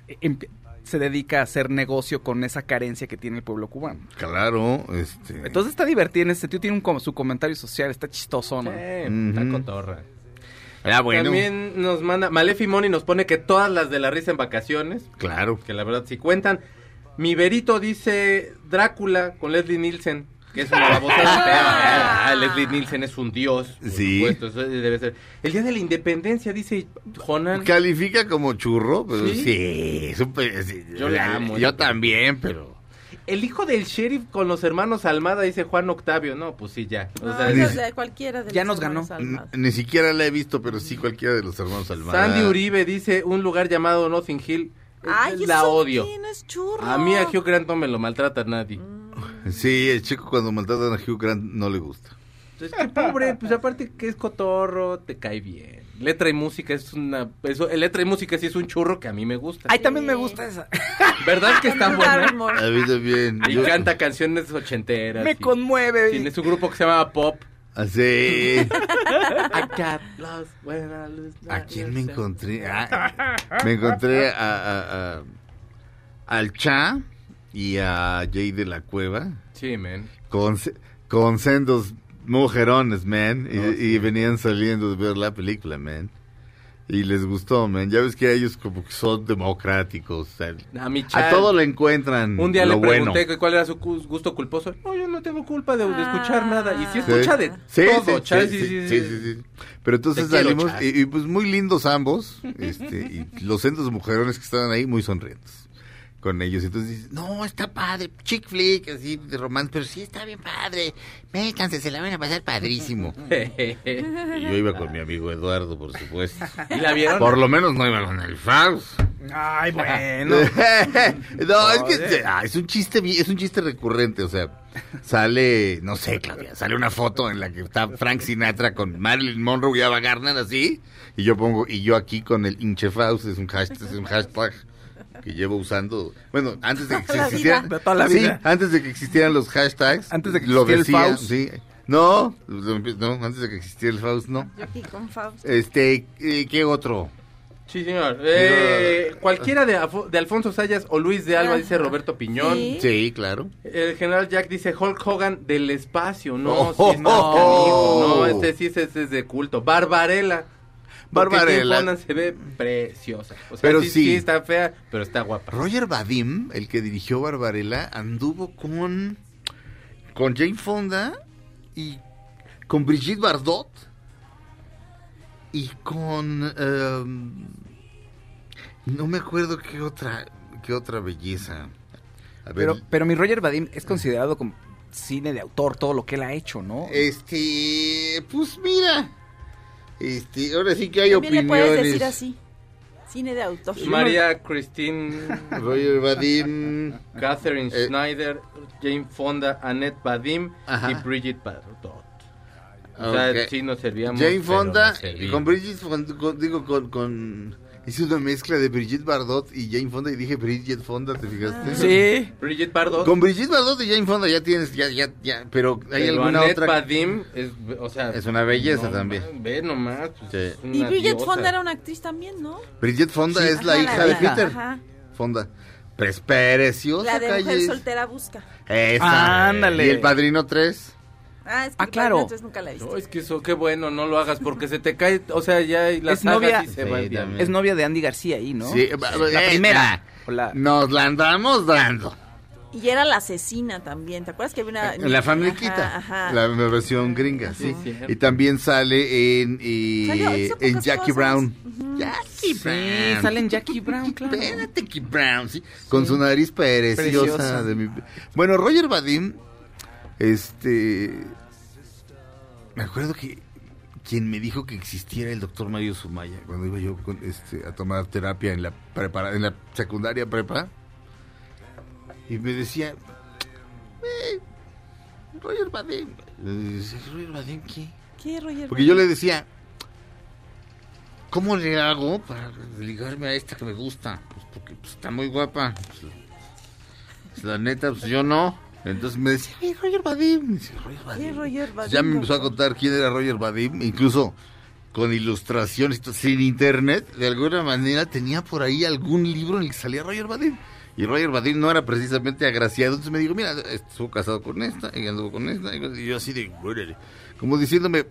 Speaker 3: eh, empi- se dedica a hacer negocio con esa carencia que tiene el pueblo cubano.
Speaker 1: Claro, este...
Speaker 3: Entonces está divertido en este sentido, tiene un, su comentario social, está chistoso, ¿no?
Speaker 2: Eh,
Speaker 1: Ujú.
Speaker 2: está cotorra.
Speaker 1: ah, bueno.
Speaker 2: También nos manda... Malefi Moni nos pone que todas las de la risa en vacaciones,
Speaker 1: Claro.
Speaker 2: que la verdad sí cuentan. Mi Berito dice Drácula con Leslie Nielsen, que es una babosada. pero, ah, Leslie Nielsen es un dios. Por
Speaker 1: Sí.
Speaker 2: supuesto, eso debe ser. El día de la independencia, dice Jonan.
Speaker 1: Califica como churro, pero
Speaker 2: ¿Sí?
Speaker 1: sí.
Speaker 2: Yo la amo,
Speaker 1: Yo también, pero...
Speaker 2: El hijo del sheriff con los hermanos Almada, dice Juan Octavio. No, pues sí, ya. O sea,
Speaker 4: Ah, de cualquiera de
Speaker 3: Ya
Speaker 4: los
Speaker 3: nos ganó.
Speaker 1: Ni siquiera la he visto, pero sí cualquiera de los hermanos Almada.
Speaker 2: Sandy Uribe dice un lugar llamado Notting Hill.
Speaker 4: Ay,
Speaker 2: la
Speaker 4: eso
Speaker 2: odio.
Speaker 4: es churro.
Speaker 2: A mí a Hugh Grant no me lo maltrata nadie.
Speaker 1: Sí, el chico cuando maltratan a Hugh Grant no le gusta.
Speaker 2: Entonces, qué pobre, pues aparte que es cotorro, te cae bien. Letra y música es una... Eso, letra y música sí es un churro que a mí me gusta.
Speaker 3: Ay, también me gusta esa.
Speaker 2: ¿Verdad que está buena?
Speaker 1: A mí también.
Speaker 2: Y
Speaker 1: Yo-
Speaker 2: canta canciones ochenteras.
Speaker 3: Me
Speaker 2: y-
Speaker 3: conmueve.
Speaker 2: Tiene su grupo que se llama Pop.
Speaker 1: Así.
Speaker 2: I got lost when I lose
Speaker 1: ¿A quién me encontré? Ah, me encontré a, a- a- al Cha y a Jay de la Cueva
Speaker 2: Sí, man.
Speaker 1: con, con sendos mujerones, man. Y,
Speaker 2: Oh,
Speaker 1: y venían saliendo de ver la película, man. Y les gustó, man. Ya ves que ellos como que son democráticos. o sea,
Speaker 2: A mi
Speaker 1: a
Speaker 2: Chad,
Speaker 1: todo le encuentran
Speaker 2: Un día
Speaker 1: lo
Speaker 2: le pregunté
Speaker 1: bueno.
Speaker 2: que cuál era su gusto culposo. No, yo no tengo culpa de, de escuchar
Speaker 4: Ah.
Speaker 2: nada. Y sí
Speaker 1: Sí.
Speaker 2: escucha de
Speaker 1: Sí,
Speaker 2: todo,
Speaker 1: sí,
Speaker 2: Chad,
Speaker 1: sí,
Speaker 2: sí,
Speaker 1: sí,
Speaker 2: sí,
Speaker 1: sí,
Speaker 2: sí.
Speaker 1: sí, sí. Pero entonces
Speaker 2: Te
Speaker 1: salimos y, pues muy lindos ambos, este, y los centros mujerones que estaban ahí muy sonrientes con ellos. Entonces dices, no, está padre, chick flick, así de romance, pero sí está bien padre. Métanse, se la van a pasar padrísimo. Y yo iba con mi amigo Eduardo, por supuesto.
Speaker 2: ¿Y la vieron?
Speaker 1: Por lo menos no iba con el Faust.
Speaker 3: Ay, bueno.
Speaker 1: no, es que ah, es un chiste, es un chiste recurrente, o sea, sale, no sé, Claudia, sale una foto en la que está Frank Sinatra con Marilyn Monroe y Ava Gardner así, y yo pongo, y yo aquí con el hinche Faust, es un hashtag, es un hashtag que llevo usando, bueno, antes de que
Speaker 4: Toda la
Speaker 1: existieran,
Speaker 3: vida. De toda la
Speaker 1: sí,
Speaker 3: vida.
Speaker 1: antes de que existieran los hashtags,
Speaker 3: Antes de que
Speaker 1: lo
Speaker 3: existiera el
Speaker 1: decía,
Speaker 3: Faust.
Speaker 1: sí, No, no, antes de que existiera el Faust, no.
Speaker 4: Yo aquí con Faust.
Speaker 1: Este, eh, ¿qué otro?
Speaker 2: Sí, señor. Eh, cualquiera de, Afo- de Alfonso Sayas o Luis de Alba, dice Roberto Piñón.
Speaker 4: Sí.
Speaker 1: Sí, claro.
Speaker 2: El general Jack dice Hulk Hogan del espacio. No,
Speaker 1: Oh,
Speaker 2: sí, es más
Speaker 1: oh,
Speaker 2: canijo.
Speaker 1: oh.
Speaker 2: No, este sí ese, ese es de culto. Barbarella.
Speaker 1: Barbarella.
Speaker 2: Se ve preciosa. O sea,
Speaker 1: Pero
Speaker 2: sí,
Speaker 1: sí.
Speaker 2: sí está fea, pero está guapa.
Speaker 1: Roger Vadim, el que dirigió Barbarella, anduvo con con Jane Fonda y con Brigitte Bardot y con em, no me acuerdo qué otra qué otra belleza. A ver,
Speaker 3: Pero, pero mi Roger Vadim es considerado como cine de autor, todo lo que él ha hecho, ¿no?
Speaker 1: este, pues mira, este, ahora sí que hay
Speaker 4: También le puedes decir
Speaker 1: opiniones.
Speaker 4: así. Cine de autor.
Speaker 2: María Christine,
Speaker 1: Roger Vadim,
Speaker 2: Catherine
Speaker 1: Eh.
Speaker 2: Schneider, Jane Fonda, Annette Badim
Speaker 1: Ajá.
Speaker 2: y Brigitte Bardot. O sea, sí nos servíamos.
Speaker 1: Jane Fonda,
Speaker 2: nos servíamos.
Speaker 1: con Brigitte Fonda, con- digo, con, con... Hice una mezcla de Brigitte Bardot y Jane Fonda y dije Brigitte Fonda, ¿te fijaste?
Speaker 3: Sí.
Speaker 2: Brigitte Bardot.
Speaker 1: Con Brigitte Bardot y Jane Fonda ya tienes, ya, ya, ya, pero ¿hay
Speaker 2: pero
Speaker 1: alguna
Speaker 2: Annette
Speaker 1: otra?
Speaker 2: Badim es, o sea,
Speaker 1: Es una belleza
Speaker 2: no,
Speaker 1: también.
Speaker 2: Ve nomás. pues,
Speaker 1: Sí.
Speaker 2: es
Speaker 4: Y
Speaker 2: diosa.
Speaker 4: Fonda era una actriz también, ¿no?
Speaker 1: Brigitte Fonda es la hija de Peter
Speaker 4: ajá.
Speaker 1: Fonda. Pero es preciosa,
Speaker 4: La de Mujer
Speaker 1: calles.
Speaker 4: Soltera Busca.
Speaker 1: Esa.
Speaker 3: Ándale.
Speaker 1: Y El Padrino 3.
Speaker 4: Ah, es que
Speaker 3: Ah, claro.
Speaker 4: entonces nunca la he visto.
Speaker 2: No, es que eso, qué bueno, no lo hagas porque se te cae, o sea, ya las
Speaker 3: Es novia-
Speaker 2: sí.
Speaker 3: Es novia de Andy García ahí, ¿no?
Speaker 1: Sí,
Speaker 3: la
Speaker 1: eh,
Speaker 3: primera.
Speaker 1: ah,
Speaker 3: la-
Speaker 1: Nos la andamos dando.
Speaker 4: Y era la asesina también. ¿Te acuerdas que había una.
Speaker 1: La familiquita,
Speaker 4: Ajá, ajá.
Speaker 1: la versión gringa, sí.
Speaker 2: Sí.
Speaker 1: Y también sale en, eh,
Speaker 4: Salió, hizo
Speaker 1: en Jackie
Speaker 4: cosas.
Speaker 1: Brown.
Speaker 4: Ujú.
Speaker 1: Jackie
Speaker 3: Sí,
Speaker 1: Brown.
Speaker 3: sale en Jackie Brown, claro.
Speaker 1: Espérate, Jackie Brown, sí. Con su nariz preciosa.
Speaker 3: Preciosa.
Speaker 1: de mi- Bueno, Roger Vadim, este... Me acuerdo que quien me dijo que existiera el doctor Mario Sumaya cuando iba yo con, este, a tomar terapia en la prepara, en la secundaria prepa y me decía "Eh, Roger decía, Roger Vadim qué
Speaker 4: ¿Qué, Roger?
Speaker 1: porque yo le decía, ¿cómo le hago para ligarme a esta que me gusta? Pues porque pues, está muy guapa. Pues, la neta, pues yo no. Entonces me decía, "Hey, Roger Vadim. Me decía, "Roger
Speaker 4: ¿Qué,
Speaker 1: Vadim".
Speaker 4: Roger?
Speaker 1: Ya me empezó a contar quién era Roger Vadim, incluso con ilustraciones, sin internet, de alguna manera tenía por ahí algún libro en el que salía Roger Vadim. Y Roger Vadim no era precisamente agraciado, entonces me dijo, mira, estuvo casado con esta, y anduvo con esta, y yo así de, como diciéndome,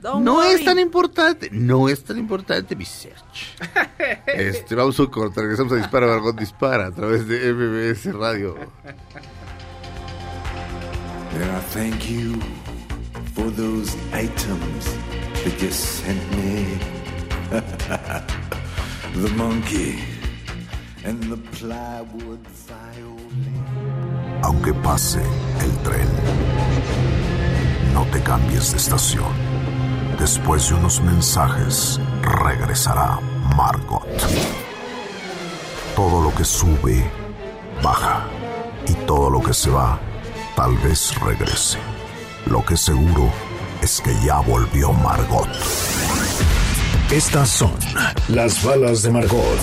Speaker 4: Don't
Speaker 1: no
Speaker 4: worry.
Speaker 1: es tan importante, no es tan importante mi search. Este, vamos a cortar, regresamos a Dispara, Margot Dispara, a través de MBS Radio.
Speaker 10: I thank you for those items that you sent me. the monkey and the plywood violin.
Speaker 5: Aunque pase el tren, no te cambies de estación. Después de unos mensajes, regresará Margot. Todo lo que sube, baja. Y todo lo que se va, tal vez regrese. Lo que seguro es que ya volvió Margot.
Speaker 6: Estas son las balas de Margot.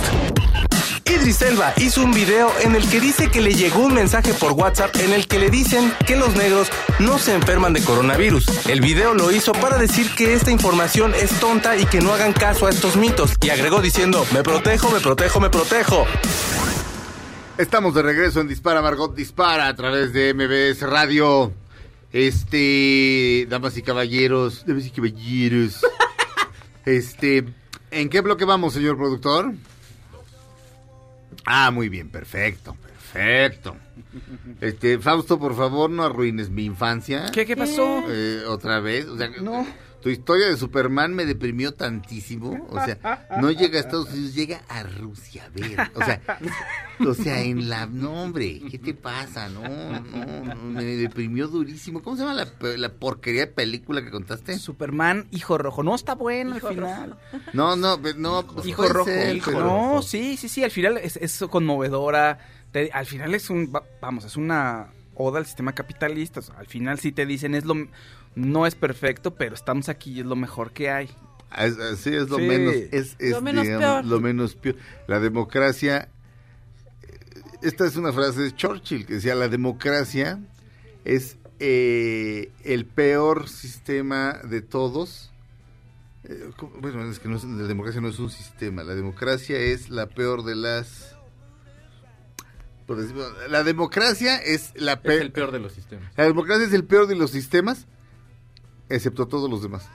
Speaker 7: Idris Elba hizo un video en el que dice que le llegó un mensaje por WhatsApp en el que le dicen que los negros no se enferman de coronavirus. El video lo hizo para decir que esta información es tonta y que no hagan caso a estos mitos. Y agregó diciendo, me protejo, me protejo, me protejo.
Speaker 1: Estamos de regreso en Dispara, Margot Dispara, a través de MBS Radio. Este, damas y caballeros, damas y caballeros. Este, ¿en qué bloque vamos, señor productor? Ah, muy bien, perfecto, perfecto. Este, Fausto, por favor, no arruines mi infancia.
Speaker 3: ¿Qué, qué pasó?
Speaker 1: Eh, otra vez, o sea,
Speaker 3: No.
Speaker 1: Tu historia de Superman me deprimió tantísimo, o sea, no llega a Estados Unidos, llega a Rusia, a ver, o sea, o sea, en la, no hombre, ¿qué te pasa? No, no, no, me deprimió durísimo. ¿Cómo se llama la, porquería de película que contaste?
Speaker 3: Superman, hijo rojo. No está bueno al final.
Speaker 1: No, no, no, pues
Speaker 3: Hijo
Speaker 1: puede
Speaker 3: rojo.
Speaker 1: ser,
Speaker 3: hijo
Speaker 1: pero-
Speaker 3: no, sí, sí, sí. Al final es, es conmovedora. Te- al final es un. va- Vamos, es una oda al sistema capitalista. o sea, al final sí te dicen, es lo. No es perfecto, pero estamos aquí y es lo mejor que hay.
Speaker 1: Es- Así es lo
Speaker 3: Sí.
Speaker 1: menos, es, es,
Speaker 4: Lo menos
Speaker 1: digamos,
Speaker 4: peor.
Speaker 1: lo menos peor. La democracia, esta es una frase de Churchill que decía, la democracia es eh, el peor sistema de todos. Eh, bueno, es que no es- la democracia no es un sistema. La democracia es la peor de las. por decirlo- la democracia es la
Speaker 2: Es
Speaker 1: peor.
Speaker 2: el peor de los sistemas.
Speaker 1: La democracia es el peor de los sistemas, excepto todos los demás.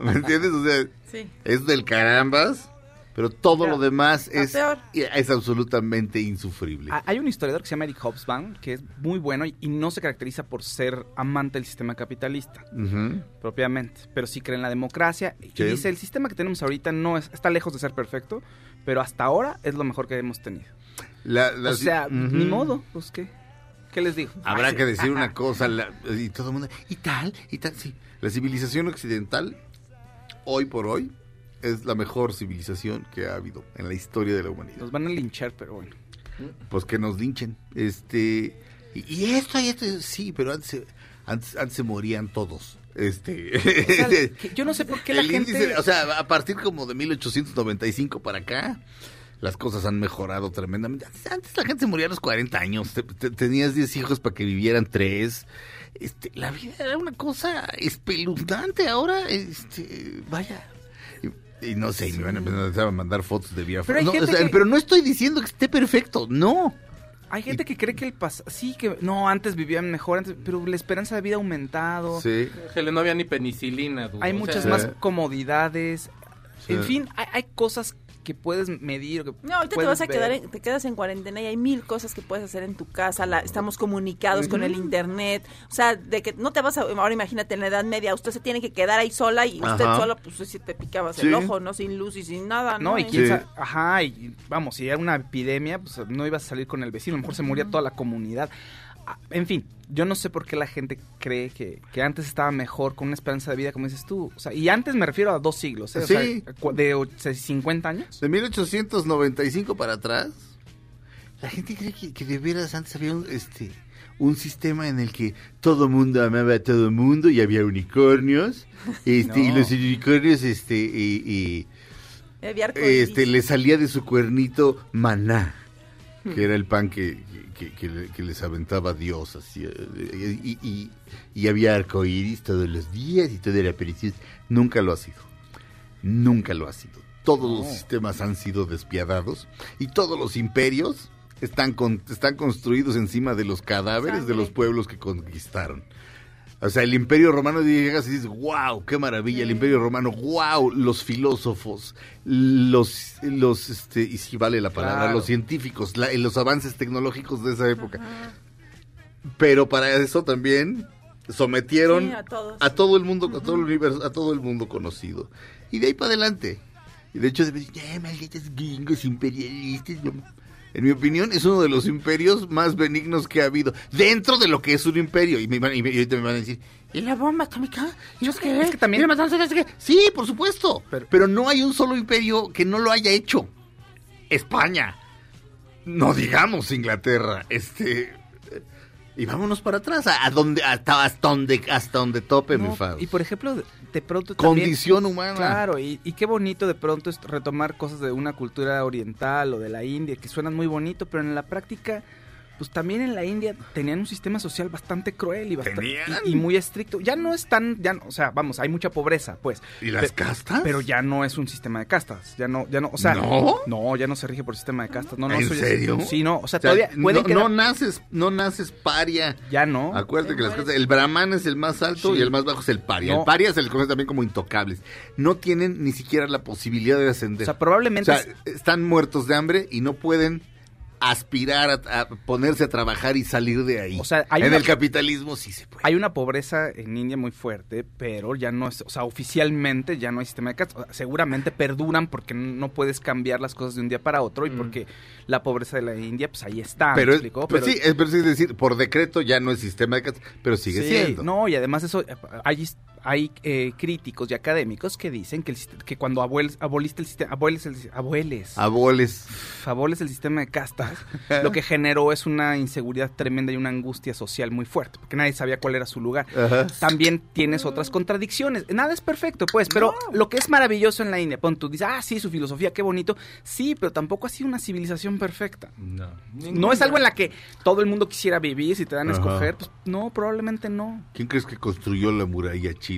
Speaker 1: ¿Me entiendes? O sea,
Speaker 4: Sí.
Speaker 1: es del carambas, pero todo lo demás es,
Speaker 4: peor.
Speaker 1: es absolutamente insufrible.
Speaker 3: Hay un historiador que se llama Eric Hobsbawm, que es muy bueno y, y no se caracteriza por ser amante del sistema capitalista, propiamente, pero sí cree en la democracia. Y dice, el sistema que tenemos ahorita no es, está lejos de ser perfecto, pero hasta ahora es lo mejor que hemos tenido.
Speaker 1: La- la-
Speaker 3: o sea, ni modo, pues qué. ¿Qué les digo?
Speaker 1: Habrá que decir una cosa, la- y todo el mundo, y tal, y tal, sí. La civilización occidental, hoy por hoy, es la mejor civilización que ha habido en la historia de la humanidad.
Speaker 3: Nos van a linchar, pero bueno.
Speaker 1: Pues que nos linchen. Este, y, y esto, y esto, sí, pero antes, se- antes, antes se morían todos. Este,
Speaker 3: O sea, que yo no sé por qué la
Speaker 1: el
Speaker 3: gente...
Speaker 1: índice, o sea, a partir como de 1895 para acá, las cosas han mejorado tremendamente. Antes, antes la gente se moría a los 40 años, te- te- tenías 10 hijos para que vivieran 3. Este, la vida era una cosa espeluznante ahora, este, vaya. Y, y no sé, y me van a empezar a mandar fotos de Biafra.
Speaker 3: Pero
Speaker 1: no,
Speaker 3: gente
Speaker 1: o sea,
Speaker 3: que-
Speaker 1: pero no estoy diciendo que esté perfecto, no.
Speaker 3: Hay gente que cree que el pasado... Sí, que no, antes vivían mejor, antes, pero la esperanza de vida ha aumentado.
Speaker 1: Sí.
Speaker 2: No había ni penicilina. dude.
Speaker 3: Hay
Speaker 2: O
Speaker 3: muchas
Speaker 2: sea,
Speaker 3: más comodidades.
Speaker 1: Sí.
Speaker 3: En fin, hay, hay cosas que puedes medir. Que
Speaker 4: No, ahorita te vas a
Speaker 3: ver.
Speaker 4: quedar, en- te quedas en cuarentena y hay mil cosas que puedes hacer en tu casa. La, estamos comunicados con el internet. O sea, de que no te vas a, ahora imagínate en la Edad Media, usted se tiene que quedar ahí sola y usted
Speaker 1: Ajá.
Speaker 4: solo, pues si te picabas
Speaker 1: Sí.
Speaker 4: el ojo, ¿no? Sin luz y sin nada, ¿no?
Speaker 3: No, y quién
Speaker 1: Sí.
Speaker 3: sabe- ajá, y vamos, si era una epidemia, pues no ibas a salir con el vecino, a lo mejor se moría toda la comunidad. Ah, En fin, yo no sé por qué la gente cree que, que antes estaba mejor, con una esperanza de vida, como dices tú. O sea, y antes me refiero a dos siglos, ¿eh? O sea,
Speaker 1: Sí.
Speaker 3: de o- 50 años.
Speaker 1: De 1895 para atrás, la gente cree que, que de veras antes había un, este, un sistema en el que todo mundo amaba a todo mundo y había unicornios. Este, Y los unicornios, este, y, y, este, le salía de su cuernito maná, que era el pan que, que, que le- que les aventaba Dios. Así, eh, y, y- y había arcoíris todos los días y todo era precioso. Nunca lo ha sido. Nunca lo ha sido. Todos los sistemas han sido despiadados y todos los imperios están, con- están construidos encima de los cadáveres de los pueblos que conquistaron. O sea, el imperio romano llegas y dices, wow, qué maravilla, el imperio romano, wow, los filósofos, los, los este, y si vale la palabra,
Speaker 3: Claro.
Speaker 1: los científicos, la- los avances tecnológicos de esa época. Pero para eso también sometieron
Speaker 4: Sí, a todos.
Speaker 1: a todo el mundo, a todo el universo, a todo el mundo conocido. Y de ahí para adelante. Y de hecho, debe decir, "Eh, malditos gringos imperialistas. no". En mi opinión, es uno de los imperios más benignos que ha habido. Dentro de lo que es un imperio. Y, me, van- y me- y ahorita me van a decir, ¿y la bomba atómica? ¿Y los qué?
Speaker 3: Es que también-
Speaker 1: ¿Y la matanza no sé qué?". Sí, por supuesto.
Speaker 3: Pero-
Speaker 1: Pero, no hay un solo imperio que no lo haya hecho. España. No digamos Inglaterra. Este. Y vámonos para atrás, a, a donde, hasta, hasta donde, hasta donde tope, mi Fausto.
Speaker 3: y por ejemplo, de, de pronto también-
Speaker 1: Condición humana.
Speaker 3: Claro, y, y qué bonito de pronto es retomar cosas de una cultura oriental o de la India que suenan muy bonito, pero en la práctica, pues también en la India tenían un sistema social bastante cruel y, bastante, y, y muy estricto. Ya no es tan, ya, no- o sea, vamos, hay mucha pobreza, pues.
Speaker 1: ¿Y las
Speaker 3: Pe-
Speaker 1: castas?
Speaker 3: Pero ya no es un sistema de castas, ya no, ya no, o sea,
Speaker 1: ¿No?
Speaker 3: no, ya no se rige por sistema de castas, no, no,
Speaker 1: ¿En serio?
Speaker 3: Sí, no, o sea,
Speaker 1: O sea,
Speaker 3: todavía
Speaker 1: no,
Speaker 3: quedar-
Speaker 1: no naces, no naces paria.
Speaker 3: ya no.
Speaker 1: Acuérdate que las cosas, el brahman es el más alto
Speaker 3: Sí.
Speaker 1: y el más bajo es el paria.
Speaker 3: No.
Speaker 1: El paria se les conoce también como intocables. No tienen ni siquiera la posibilidad de ascender.
Speaker 3: O sea, probablemente
Speaker 1: O sea, están muertos de hambre y no pueden aspirar a, a ponerse a trabajar y salir de ahí.
Speaker 3: O sea, hay
Speaker 1: en
Speaker 3: una-
Speaker 1: el capitalismo sí se puede.
Speaker 3: Hay una pobreza en India muy fuerte, pero ya no es, o sea, oficialmente ya no hay sistema de castas. O sea, seguramente perduran porque no puedes cambiar las cosas de un día para otro y porque la pobreza de la India, pues ahí está. ¿me
Speaker 1: pero, es-
Speaker 3: explicó?
Speaker 1: pues sí, es, pero sí es decir, por decreto ya no es sistema de castas, pero sigue
Speaker 3: Sí,
Speaker 1: siendo.
Speaker 3: No, y además eso, hay, hay eh, críticos y académicos que dicen que, el sist- que cuando abueles, aboliste el sistema, abueles, el, abueles,
Speaker 1: Abueles.
Speaker 3: aboles el sistema de castas, lo que generó es una inseguridad tremenda y una angustia social muy fuerte, porque nadie sabía cuál era su lugar.
Speaker 1: Ajá.
Speaker 3: También tienes otras contradicciones. Nada es perfecto, pues, pero lo que es maravilloso en la India, pon tú dices, ah, sí, su filosofía, qué bonito. Sí, pero tampoco ha sido una civilización perfecta.
Speaker 2: No.
Speaker 3: No es algo en la que todo el mundo quisiera vivir, si te dan a
Speaker 1: Ajá.
Speaker 3: escoger, pues no, probablemente no.
Speaker 1: ¿Quién crees que construyó la muralla china?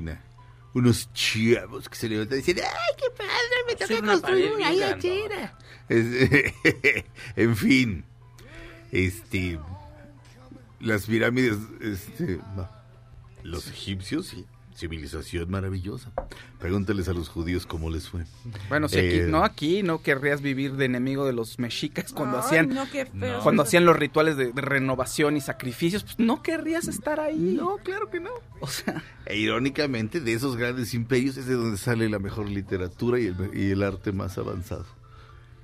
Speaker 1: Unos chavos que se levantan y dicen, ¡ay, qué padre! Me toca
Speaker 2: una
Speaker 1: construir una
Speaker 2: bien
Speaker 1: muralla
Speaker 2: grandota".
Speaker 1: china. Es- en fin, este, las pirámides, este, los egipcios, sí, civilización maravillosa. Pregúntales a los judíos cómo les fue.
Speaker 3: Bueno, si aquí,
Speaker 1: Eh,
Speaker 3: no, aquí no querrías vivir de enemigo de los mexicas cuando hacían
Speaker 4: no, qué feo.
Speaker 3: cuando hacían los rituales de, de renovación y sacrificios, pues no querrías estar ahí.
Speaker 1: No, claro que no.
Speaker 3: O sea,
Speaker 1: E irónicamente, de esos grandes imperios es de donde sale la mejor literatura y el, y el arte más avanzado.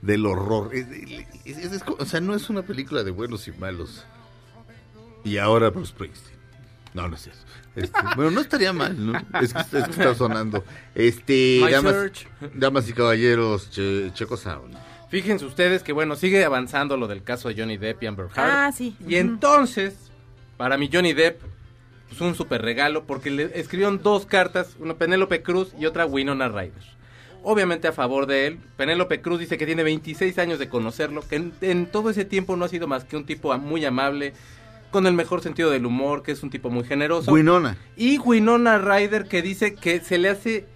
Speaker 1: Del horror. Es- es- es- es co- o sea, no es una película de buenos y malos. Y ahora Bruce Springsteen. No, no es eso. Este, bueno, no estaría mal, ¿no? Es que, está- es que está sonando. Este, damas, y caballeros, che, Checo Sound.
Speaker 2: Fíjense ustedes que, bueno, sigue avanzando lo del caso de Johnny Depp y Amber Heard.
Speaker 4: Ah, sí.
Speaker 2: Y entonces, para mi Johnny Depp, pues un super regalo, porque le escribieron dos cartas, una Penélope Cruz y otra Winona Ryder. Obviamente a favor de él. Penélope Cruz dice que tiene 26 años de conocerlo, que en, en todo ese tiempo no ha sido más que un tipo muy amable, con el mejor sentido del humor, que es un tipo muy generoso.
Speaker 1: Winona.
Speaker 2: Y Winona Ryder que dice que se le hace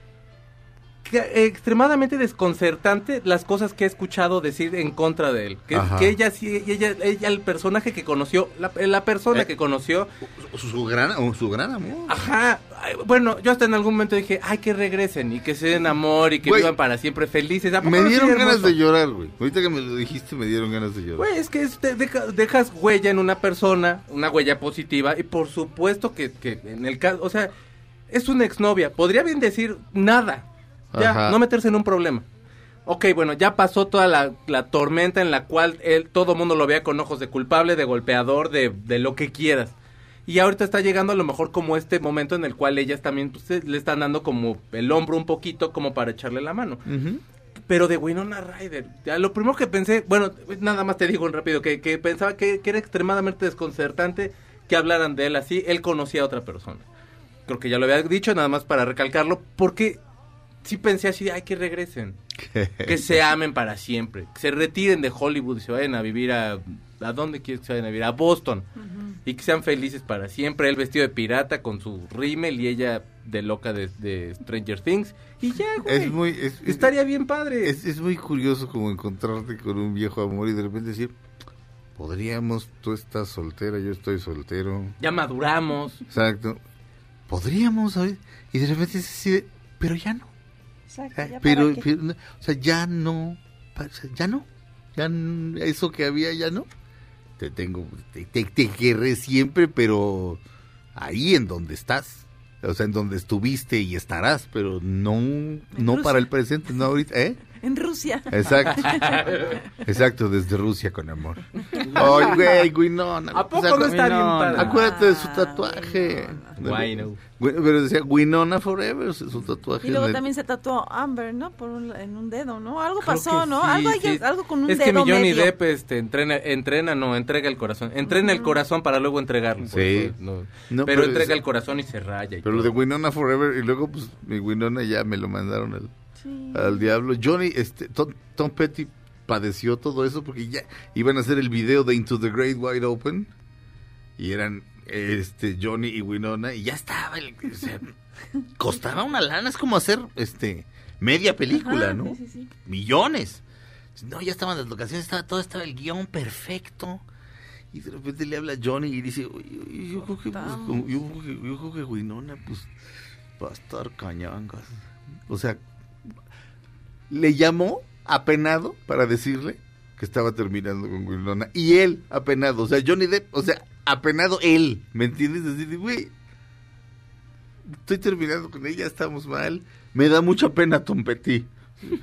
Speaker 2: extremadamente desconcertante las cosas que he escuchado decir en contra de él. Que, ella sí, ella, ella, el personaje que conoció, la, la persona
Speaker 1: Eh.
Speaker 2: que conoció,
Speaker 1: Su, su gran, su gran amor.
Speaker 2: ajá, bueno, yo hasta en algún momento dije, ay, que regresen y que se den amor y que
Speaker 1: Güey,
Speaker 2: vivan para siempre felices. ¿A poco
Speaker 1: Me dieron ganas de llorar, güey. Ahorita que me lo dijiste, me dieron ganas de llorar.
Speaker 2: Güey, es que es- te deja- dejas huella en una persona, una huella positiva, y por supuesto que, que en el caso, o sea, es una exnovia, podría bien decir nada, ya,
Speaker 1: Ajá.
Speaker 2: no meterse en un problema. Ok, bueno, ya pasó toda la, la tormenta en la cual él, todo mundo lo veía con ojos de culpable, de golpeador, de, de lo que quieras. Y ahorita está llegando a lo mejor como este momento en el cual ellas también pues, le están dando como el hombro un poquito como para echarle la mano. Pero de Winona Ryder, ya lo primero que pensé, bueno, nada más te digo en rápido, que, que pensaba que, que era extremadamente desconcertante que hablaran de él así. Él conocía a otra persona. Creo que ya lo había dicho, nada más para recalcarlo, porque sí pensé así, ay, que regresen. que se amen para siempre. Que se retiren de Hollywood y se vayan a vivir a... ¿A dónde quieres que se vayan a vivir? A Boston. Y que sean felices para siempre. Él vestido de pirata con su rímel y ella de loca de, de Stranger Things. Y ya, güey.
Speaker 1: Es muy, es- es-
Speaker 2: Estaría bien padre.
Speaker 1: Es, es muy curioso como encontrarte con un viejo amor y de repente decir, podríamos, tú estás soltera, yo estoy soltero.
Speaker 2: Ya maduramos.
Speaker 1: Exacto. Podríamos, ¿sabes? Y de repente es así de, pero ya no.
Speaker 4: Exacto, ya
Speaker 1: pero, o sea, ya no. ya no. Ya eso que había, ya no. Te tengo, te, te, te querré siempre, pero ahí en donde estás. O sea, en donde estuviste y estarás, pero no, no para el presente, no ahorita, ¿eh?
Speaker 4: En Rusia.
Speaker 1: Exacto. Exacto, desde Rusia con amor. Ay, güey, Winona.
Speaker 2: ¿A poco
Speaker 1: O sea,
Speaker 2: no está bien
Speaker 3: Winona.
Speaker 2: padre?
Speaker 1: Acuérdate de su tatuaje. Güey, Pero decía Winona Forever, su tatuaje.
Speaker 4: Y luego
Speaker 1: de-
Speaker 4: también se tatuó Amber, ¿no? Por un- en un dedo, ¿no? Algo
Speaker 2: Creo
Speaker 4: pasó, ¿no?
Speaker 2: sí,
Speaker 4: algo, hay,
Speaker 2: sí.
Speaker 4: algo con un
Speaker 2: es
Speaker 4: dedo
Speaker 2: que mi Johnny
Speaker 4: medio.
Speaker 2: Depp este, entrena, entrena, no, entrega el corazón. Entrena el corazón para luego entregarlo.
Speaker 1: Sí.
Speaker 2: no.
Speaker 1: No,
Speaker 2: pero,
Speaker 1: pero
Speaker 2: entrega
Speaker 1: es-
Speaker 2: el corazón y se raya. y
Speaker 1: Pero lo de
Speaker 2: todo.
Speaker 1: Winona Forever y luego pues mi Winona ya me lo mandaron al,
Speaker 4: Sí.
Speaker 1: al diablo. Johnny, este, Tom, Tom Petty padeció todo eso porque ya iban a hacer el video de Into the Great Wide Open y eran este Johnny y Winona y ya estaba el, o sea, costaba una lana, es como hacer este media película,
Speaker 4: Ajá,
Speaker 1: ¿no?
Speaker 4: sí, sí.
Speaker 1: Millones. No, ya estaban las locaciones, estaba todo estaba el guion perfecto. Y de repente le habla Johnny y dice, "Oye, oye, yo creo que, pues, yo, creo que- yo creo que Winona, pues, va a estar cañangas. O sea, le llamó apenado para decirle que estaba terminando con Winona. Y él, apenado, o sea, Johnny Depp, o sea, apenado él, ¿me entiendes? Decir, güey, estoy terminando con ella, estamos mal. Me da mucha pena Tom Petty.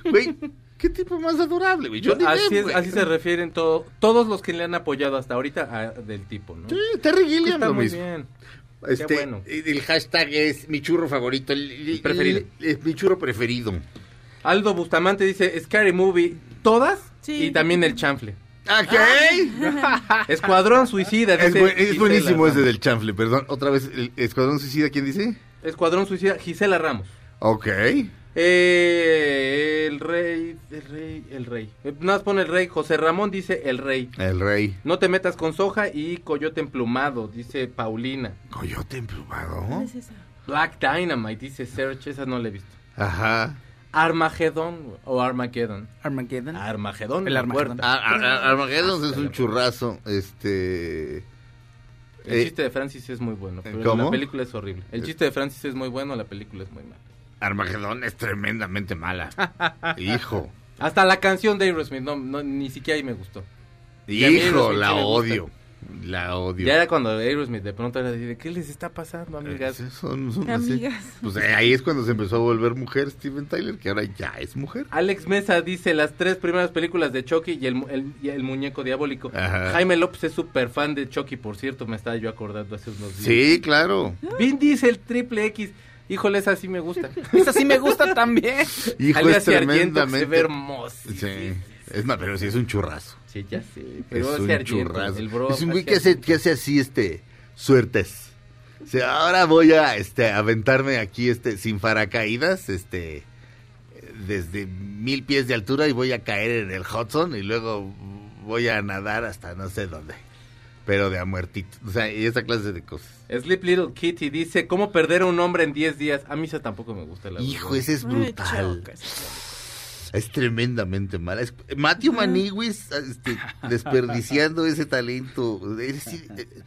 Speaker 1: Güey, qué tipo más adorable, güey. Johnny
Speaker 2: así,
Speaker 1: Depp,
Speaker 2: es- así se refieren todo, todos los que le han apoyado hasta ahorita a- del tipo, ¿no?
Speaker 1: Sí, Terry Gilliam
Speaker 2: Está
Speaker 1: lo
Speaker 2: muy
Speaker 1: mismo.
Speaker 2: bien.
Speaker 1: Este,
Speaker 2: bueno.
Speaker 1: El hashtag es mi churro favorito. El, el-
Speaker 2: preferido.
Speaker 1: el- es mi churro preferido.
Speaker 2: Aldo Bustamante dice Scary Movie, todas
Speaker 4: Sí.
Speaker 2: y también el chanfle.
Speaker 1: Ok.
Speaker 2: Escuadrón Suicida.
Speaker 1: Es,
Speaker 2: dice
Speaker 1: bu- es buenísimo ese del chanfle, perdón. Otra vez, el Escuadrón Suicida, ¿quién dice?
Speaker 2: Escuadrón Suicida, Gisela Ramos.
Speaker 1: Ok.
Speaker 2: Eh, el rey, el rey, el rey. Eh, Nada más pone el rey. José Ramón dice el rey.
Speaker 1: El rey.
Speaker 2: No te metas con soja y coyote emplumado, dice Paulina.
Speaker 1: Coyote emplumado.
Speaker 4: ¿Cuál es esa?
Speaker 2: Black Dynamite, dice Serge, esa no la he visto.
Speaker 1: Ajá.
Speaker 2: Armagedón o Armageddon.
Speaker 3: Armageddon.
Speaker 2: Armagedón.
Speaker 3: El Armagedón.
Speaker 1: Ar- Ar- Ar- Armageddon es un churrazo. Este.
Speaker 2: El
Speaker 1: eh,
Speaker 2: chiste de Francis es muy bueno, pero
Speaker 1: ¿cómo?
Speaker 2: la película es horrible. El chiste de Francis es muy bueno, la película es muy mala.
Speaker 1: Armagedón es tremendamente mala. Hijo.
Speaker 2: Hasta la canción de Aerosmith, no, no, ni siquiera ahí me gustó.
Speaker 1: Hijo, la
Speaker 2: gusta.
Speaker 1: La odio.
Speaker 2: Ya era cuando Aerosmith de pronto era de, ¿qué les está pasando, amigas?
Speaker 1: Son- son así.
Speaker 4: Amigas.
Speaker 1: Pues eh, ahí es cuando se empezó a volver mujer Steven Tyler, que ahora ya es mujer.
Speaker 2: Alex Mesa dice las tres primeras películas de Chucky y el, el- y el muñeco diabólico.
Speaker 1: Ajá.
Speaker 2: Jaime López es súper fan de Chucky, por cierto, me estaba yo acordando hace unos días.
Speaker 1: Sí, claro.
Speaker 2: Vin Diesel triple X. Híjole, esa sí me gusta.
Speaker 3: Esa sí me gusta también.
Speaker 1: Hijo,
Speaker 2: Alias
Speaker 1: es
Speaker 2: Argento, que se
Speaker 1: tremendamente.
Speaker 2: ve hermoso.
Speaker 1: Sí. Es más, pero sí es un churrazo.
Speaker 2: Sí, ya sé.
Speaker 1: Es
Speaker 2: Pero
Speaker 1: un
Speaker 2: el bro
Speaker 1: es un güey que hace, que hace así, este, suertes. O sea, ahora voy a, este, aventarme aquí, este, sin paracaídas, este, desde mil pies de altura y voy a caer en el Hudson y luego voy a nadar hasta no sé dónde. Pero de a muertito. O sea, y esa clase de cosas.
Speaker 2: Sleep Little Kitty dice, ¿cómo perder a un hombre en 10 días? A mí esa tampoco me gusta. La
Speaker 1: Hijo,
Speaker 2: verdad.
Speaker 1: ese es brutal. Es tremendamente mala. Es- Matthew Maniwis este, desperdiciando ese talento. Es decir,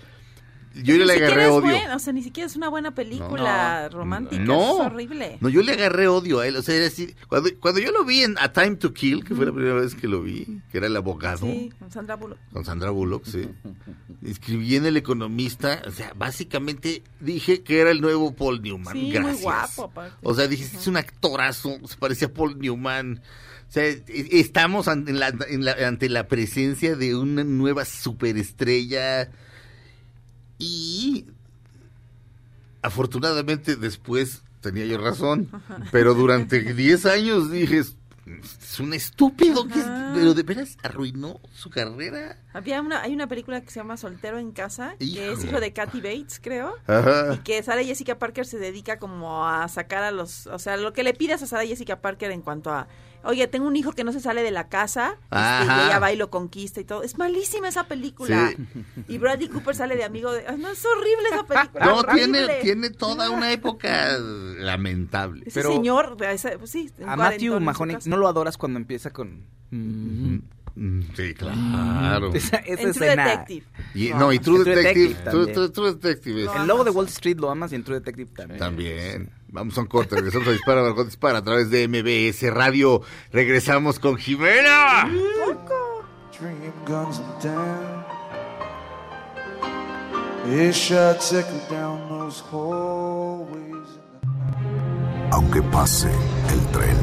Speaker 1: yo le agarré odio.
Speaker 4: buena, o sea, ni siquiera es una buena película romántica.
Speaker 1: No,
Speaker 4: Es horrible.
Speaker 1: no, yo le agarré odio a él. O sea, es decir, cuando, cuando yo lo vi en A Time to Kill, que fue la primera vez que lo vi, que era el abogado,
Speaker 4: Sí, con Sandra Bullock.
Speaker 1: con Sandra Bullock, sí. Escribí en El Economista, o sea, básicamente dije que era el nuevo Paul Newman.
Speaker 4: Sí,
Speaker 1: Gracias.
Speaker 4: muy guapo aparte.
Speaker 1: O sea, dije, es un actorazo, se parecía a Paul Newman. O sea, e- estamos ante la, en la- ante la presencia de una nueva superestrella. Y afortunadamente después tenía yo razón. Pero durante 10 años dije, es un estúpido. que es- pero de veras arruinó su carrera.
Speaker 4: Había una, hay una película que se llama Soltero en casa, que es
Speaker 1: Hijo.
Speaker 4: de Kathy Bates, creo. Y
Speaker 1: Ajá.
Speaker 4: que Sarah Jessica Parker se dedica como a sacar a los, o sea, lo que le pidas a Sarah Jessica Parker en cuanto a, oye, tengo un hijo que no se sale de la casa, y ella va y lo conquista y todo. Es malísima esa película.
Speaker 1: Sí.
Speaker 4: Y Bradley Cooper sale de amigo de, ay, no, es horrible esa película.
Speaker 1: No,
Speaker 4: horrible.
Speaker 1: tiene, tiene toda una época lamentable.
Speaker 4: Ese
Speaker 3: Pero-
Speaker 4: señor, ese- pues sí, en
Speaker 3: A Matthew Mahoney no lo adoras cuando empieza con...
Speaker 1: Mm, Sí, claro.
Speaker 3: Esa, esa
Speaker 4: En True. Detective.
Speaker 1: Y, no, y True Detective.
Speaker 3: Detective
Speaker 1: True,
Speaker 3: también.
Speaker 1: True- True Detective. es-
Speaker 3: El logo de Wall Street lo amas y en True Detective también.
Speaker 1: También. Vamos a un corte. Regresamos a Dispara, Margot Dispara a través de MBS Radio. Regresamos con Jimena.
Speaker 9: Dream guns them down. It shot tickle down those hallways.
Speaker 5: Aunque pase el tren,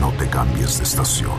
Speaker 5: no te cambies de estación.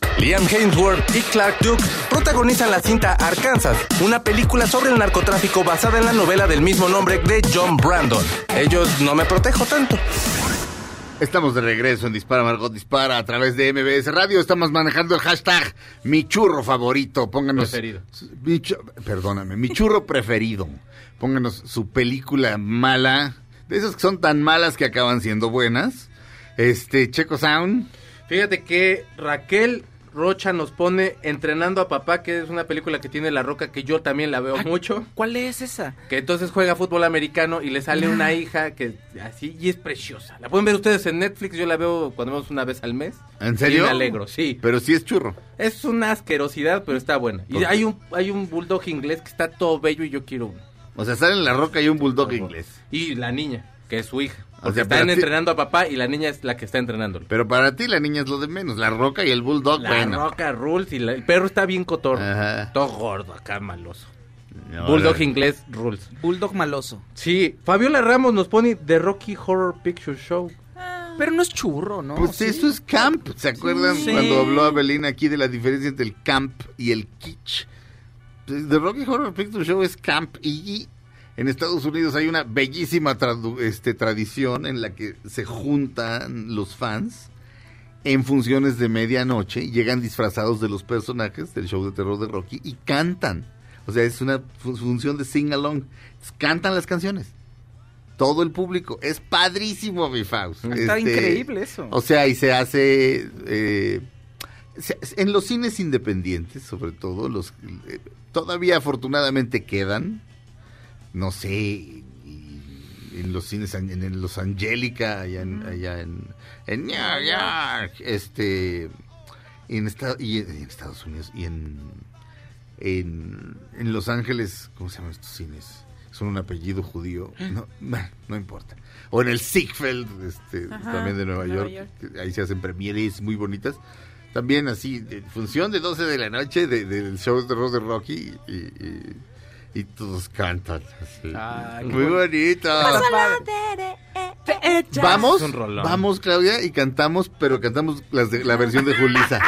Speaker 7: Liam Hemsworth y Clark Duke protagonizan la cinta Arkansas, una película sobre el narcotráfico basada en la novela del mismo nombre de John Brandon. Ellos no me protejo tanto.
Speaker 1: Estamos de regreso en Dispara, Margot Dispara a través de MBS Radio. Estamos manejando el hashtag mi churro favorito. Pónganos.
Speaker 2: Preferido.
Speaker 1: Mi chu- perdóname, mi churro preferido. Pónganos su película mala. De esas que son tan malas que acaban siendo buenas. Este, Checo Sound.
Speaker 2: Fíjate que Raquel Rocha nos pone Entrenando a Papá, que es una película que tiene La Roca, que yo también la veo mucho.
Speaker 3: ¿Cuál es esa?
Speaker 2: Que entonces juega fútbol americano y le sale una hija que así y es preciosa. La pueden ver ustedes en Netflix, yo la veo cuando vemos una vez al mes.
Speaker 1: ¿En serio?
Speaker 2: Y me alegro, sí.
Speaker 1: Pero sí es churro.
Speaker 2: Es una asquerosidad, pero está buena. Y hay un hay un bulldog inglés que está todo bello y yo quiero uno.
Speaker 1: O sea, sale en la roca y un bulldog inglés.
Speaker 2: Y la niña, que es su hija.
Speaker 1: O
Speaker 2: Porque
Speaker 1: sea,
Speaker 2: están
Speaker 1: ti-
Speaker 2: entrenando a papá y la niña es la que está entrenándolo.
Speaker 1: Pero para ti la niña es lo de menos. La roca y el bulldog,
Speaker 2: La
Speaker 1: bueno.
Speaker 2: roca rules y la- el perro está bien cotorro.
Speaker 1: Ajá.
Speaker 2: Todo gordo acá, maloso.
Speaker 1: No,
Speaker 2: Bulldog
Speaker 1: la-
Speaker 2: inglés rules.
Speaker 3: Bulldog maloso.
Speaker 2: Sí, Fabiola Ramos nos pone The Rocky Horror Picture Show.
Speaker 3: Pero no es churro, ¿no?
Speaker 1: Pues
Speaker 3: Sí.
Speaker 1: eso es camp. ¿Se acuerdan
Speaker 3: Sí.
Speaker 1: cuando habló Abelina aquí de la diferencia entre el camp y el kitsch? Pues, The Rocky Horror Picture Show es camp y en Estados Unidos hay una bellísima este, tradición en la que se juntan los fans en funciones de medianoche, llegan disfrazados de los personajes del show de terror de Rocky y cantan. O sea, es una fu- función de sing along. Cantan las canciones. Todo el público. Es padrísimo, mi Faust.
Speaker 3: Está
Speaker 1: Este,
Speaker 3: increíble eso.
Speaker 1: O sea, y se hace eh, se- en los cines independientes, sobre todo, los eh, todavía afortunadamente quedan. No sé, y- en los cines en, en los Angélica allá en, allá en, en New York, este en, esta- y en, en Estados Unidos y en, en en Los Ángeles, ¿cómo se llaman estos cines? Son un apellido judío, no, bueno, no importa. O en el Ziegfeld, este,
Speaker 4: Ajá,
Speaker 1: también de Nueva,
Speaker 4: Nueva
Speaker 1: York, que ahí se hacen premieres muy bonitas. También así, de función de 12 de la noche de- del show de terror de Rocky y, y- y todos cantan. así.
Speaker 3: Ay,
Speaker 1: muy bonito.
Speaker 4: eh,
Speaker 1: Vamos,
Speaker 2: Es un rolón.
Speaker 1: vamos Claudia y cantamos, pero cantamos las de- la versión de Julisa.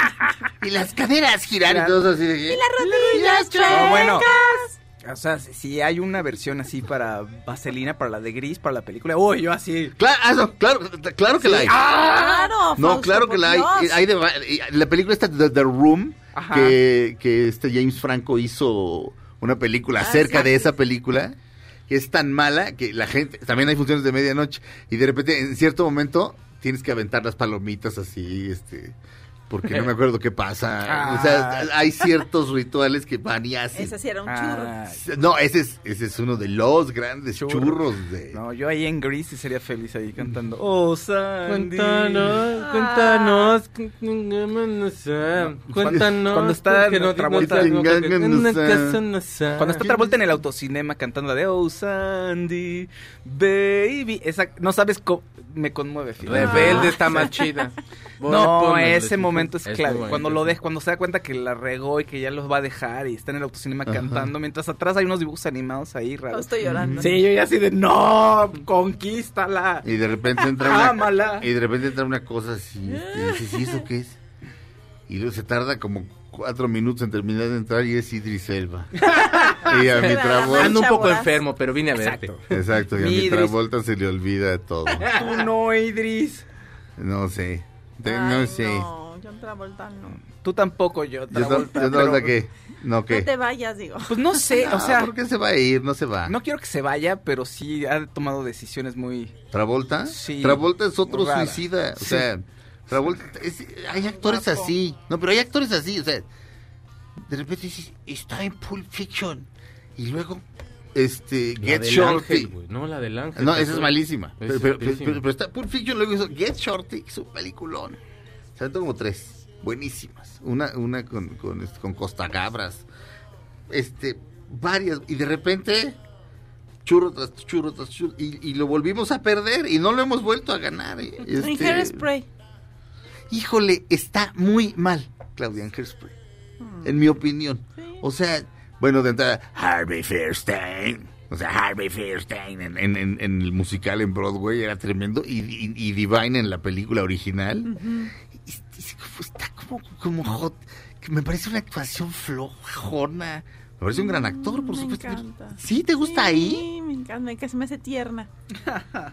Speaker 1: y las caderas girar y todos así de y las
Speaker 3: No, bueno. O sea, si- hay una versión así para Vaselina, para la de Gris, para la película. Uy, yo así.
Speaker 1: Claro, ah, claro, claro que la hay.
Speaker 4: Claro,
Speaker 1: No,
Speaker 4: Fausto,
Speaker 1: claro que la hay. De la película esta de The Room,
Speaker 3: Ajá.
Speaker 1: que, que este James Franco hizo una película
Speaker 4: Ah,
Speaker 1: acerca
Speaker 4: sí.
Speaker 1: de esa película, que es tan mala que la gente, también hay funciones de medianoche, y de repente en cierto momento tienes que aventar las palomitas así, este, porque no me acuerdo qué pasa. O sea,
Speaker 3: Ah.
Speaker 1: hay ciertos rituales que van y hacen.
Speaker 4: Ese sí era un churro.
Speaker 3: Ay,
Speaker 1: No, ese es, ese es uno de los grandes
Speaker 3: Churro.
Speaker 1: churros de...
Speaker 3: no, yo ahí en Gris sí sería feliz ahí cantando. Oh, Sandy.
Speaker 2: Cuéntanos, cuéntanos, cuéntanos, cuéntanos.
Speaker 3: cuando está
Speaker 2: no-
Speaker 3: Travolta-
Speaker 2: no- no- en una casa no sé.
Speaker 3: Cuando está Travolta en el autocinema cantando la de Oh Sandy, baby. Esa, no sabes cómo. Me conmueve, fíjate.
Speaker 2: Rebelde está más chida.
Speaker 3: No,
Speaker 2: Ponle,
Speaker 3: ese momento es clave. Cuando lo deja, cuando se da cuenta que la regó y que ya los va a dejar y está en el autocinema cantando, mientras atrás hay unos dibujos animados ahí
Speaker 4: No,
Speaker 3: raros.
Speaker 4: estoy llorando.
Speaker 3: Sí, yo ya así de no, conquístala.
Speaker 1: Y de repente entra una,
Speaker 3: Ámala.
Speaker 1: y de repente entra una cosa así, este, y dices, ¿y eso qué es? Y luego se tarda como cuatro minutos en terminar de entrar y es Idris Elba. y a mi Travolta,
Speaker 2: Ando un poco enfermo, pero vine a verte.
Speaker 1: exacto, y a
Speaker 3: Mi.
Speaker 1: Travolta se le olvida todo.
Speaker 3: Tú no, Idris.
Speaker 1: No sé,
Speaker 4: Ay,
Speaker 1: no sé.
Speaker 4: No, John Travolta no.
Speaker 3: Tú tampoco, yo.
Speaker 1: Yo
Speaker 3: Travolta,
Speaker 1: no, yo
Speaker 3: pero-
Speaker 1: no, ¿qué? No,
Speaker 4: te vayas, digo.
Speaker 3: Pues no sé, o sea,
Speaker 1: ¿por qué se va a ir? No se va.
Speaker 3: no quiero que se vaya, pero sí ha tomado decisiones muy.
Speaker 1: ¿Travolta?
Speaker 3: Sí.
Speaker 1: Travolta es otro
Speaker 3: Rara.
Speaker 1: suicida. O
Speaker 3: Sí.
Speaker 1: sea, Travolta. es- hay actores así. No, pero hay actores así. O sea, de repente dices, está en Pulp Fiction. Y luego, este,
Speaker 2: La
Speaker 1: Get
Speaker 2: del
Speaker 1: Shorty.
Speaker 2: ángel, No, la del ángel.
Speaker 1: No,
Speaker 2: ¿te
Speaker 1: esa es malísima.
Speaker 2: Es
Speaker 1: Pero, pero-
Speaker 2: pésima.
Speaker 1: pero- pero está Pulp Fiction, luego hizo Get Shorty, es un peliculón. Se aventó como tres, buenísimas. Una, una con, con, este, con Costa Gabras. Este, varias. Y de repente, churro tras churro tras churro. Y, y lo volvimos a perder y no lo hemos vuelto a ganar. ¿eh?
Speaker 4: En
Speaker 1: Este,
Speaker 4: Hairspray.
Speaker 1: híjole, está muy mal, Claudia, en Hairspray. En mi opinión. O sea, bueno, de entrada, Harvey Fierstein. O sea, Harvey Fierstein en, en- en- en el musical en Broadway era tremendo. Y, y- y Divine en la película original. Y- y- está como, como hot. que Me parece una actuación flojona. Me parece un gran actor, por
Speaker 4: Me
Speaker 1: supuesto.
Speaker 4: encanta.
Speaker 1: ¿Sí? ¿Te gusta ahí?
Speaker 4: Sí, me encanta, se me hace tierna.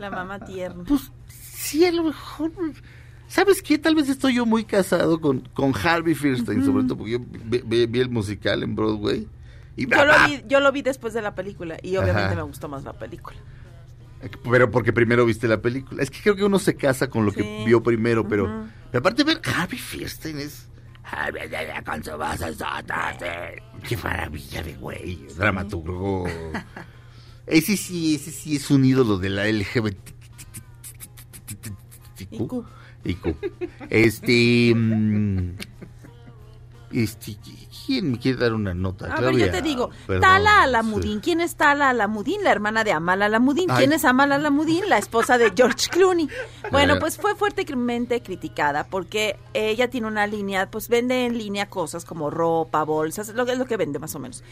Speaker 4: La mamá tierna.
Speaker 1: Pues sí, a lo mejor. ¿Sabes qué? Tal vez estoy yo muy casado con, con Harvey Fierstein, sobre todo porque yo vi, vi- vi el musical en Broadway. Y,
Speaker 4: Yo lo, vi, yo lo vi después de la película y obviamente
Speaker 1: Ajá.
Speaker 4: me gustó más la película.
Speaker 1: Pero porque primero viste la película. Es que creo que uno se casa con lo que vio primero, pero. Pero aparte, ver Harvey Fierstein es. Harvey con su voz. Qué maravilla de güey. Dramaturgo. ese sí, ese sí es un ídolo de la LGBT.
Speaker 4: IQ.
Speaker 1: Este. mm, Este, ¿quién me quiere dar una nota?
Speaker 4: A ver, yo
Speaker 1: Claudia?
Speaker 4: te digo,
Speaker 1: Perdón,
Speaker 4: Tala
Speaker 1: sí.
Speaker 4: Alamudín. ¿Quién es Tala Alamudín? La hermana de Amal Alamudín.
Speaker 1: Ay.
Speaker 4: ¿Quién es Amal Alamudín? La esposa de George Clooney. Bueno, pues fue fuertemente criticada porque ella tiene una línea, pues vende en línea cosas como ropa, bolsas, lo que es lo que vende más o menos.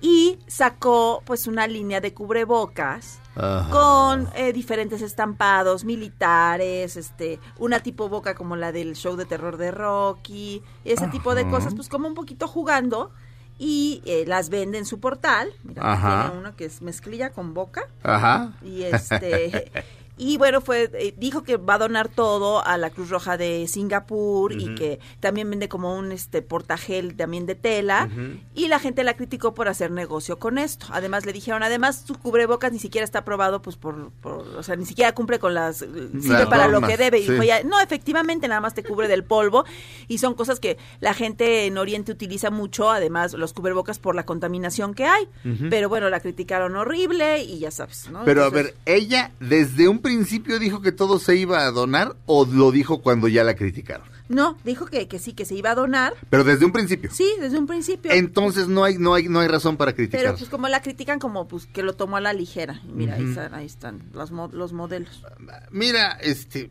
Speaker 4: Y sacó pues una línea de cubrebocas
Speaker 1: Ajá.
Speaker 4: con eh, diferentes estampados militares, este, una tipo boca como la del show de terror de Rocky, ese tipo de cosas, pues como un poquito jugando y eh, las vende en su portal. Mira,
Speaker 1: Ajá.
Speaker 4: tiene uno que es mezclilla con boca
Speaker 1: Ajá.
Speaker 4: y este y bueno fue eh, dijo que va a donar todo a la Cruz Roja de Singapur y que también vende como un este portagel también de tela. Y la gente la criticó por hacer negocio con esto. Además le dijeron además su cubrebocas ni siquiera está aprobado pues por, por- o sea ni siquiera cumple con las eh, sirve para lo que debe. Y
Speaker 1: sí.
Speaker 4: dijo ella, no efectivamente nada más te cubre del polvo y son cosas que la gente en Oriente utiliza mucho además los cubrebocas por la contaminación que hay. Pero bueno la criticaron horrible y ya sabes ¿no?
Speaker 1: Pero a ver, ¿ella desde un principio dijo que todo se iba a donar o lo dijo cuando ya la criticaron?
Speaker 4: No, dijo que, que sí, que se iba a donar.
Speaker 1: Pero desde un principio.
Speaker 4: Sí, desde un principio.
Speaker 1: Entonces no hay no hay no hay razón para criticar.
Speaker 4: Pero pues como la critican como pues que lo tomó a la ligera. Mira, ahí
Speaker 1: Ujú.
Speaker 4: están, ahí están los, los modelos.
Speaker 1: Mira, este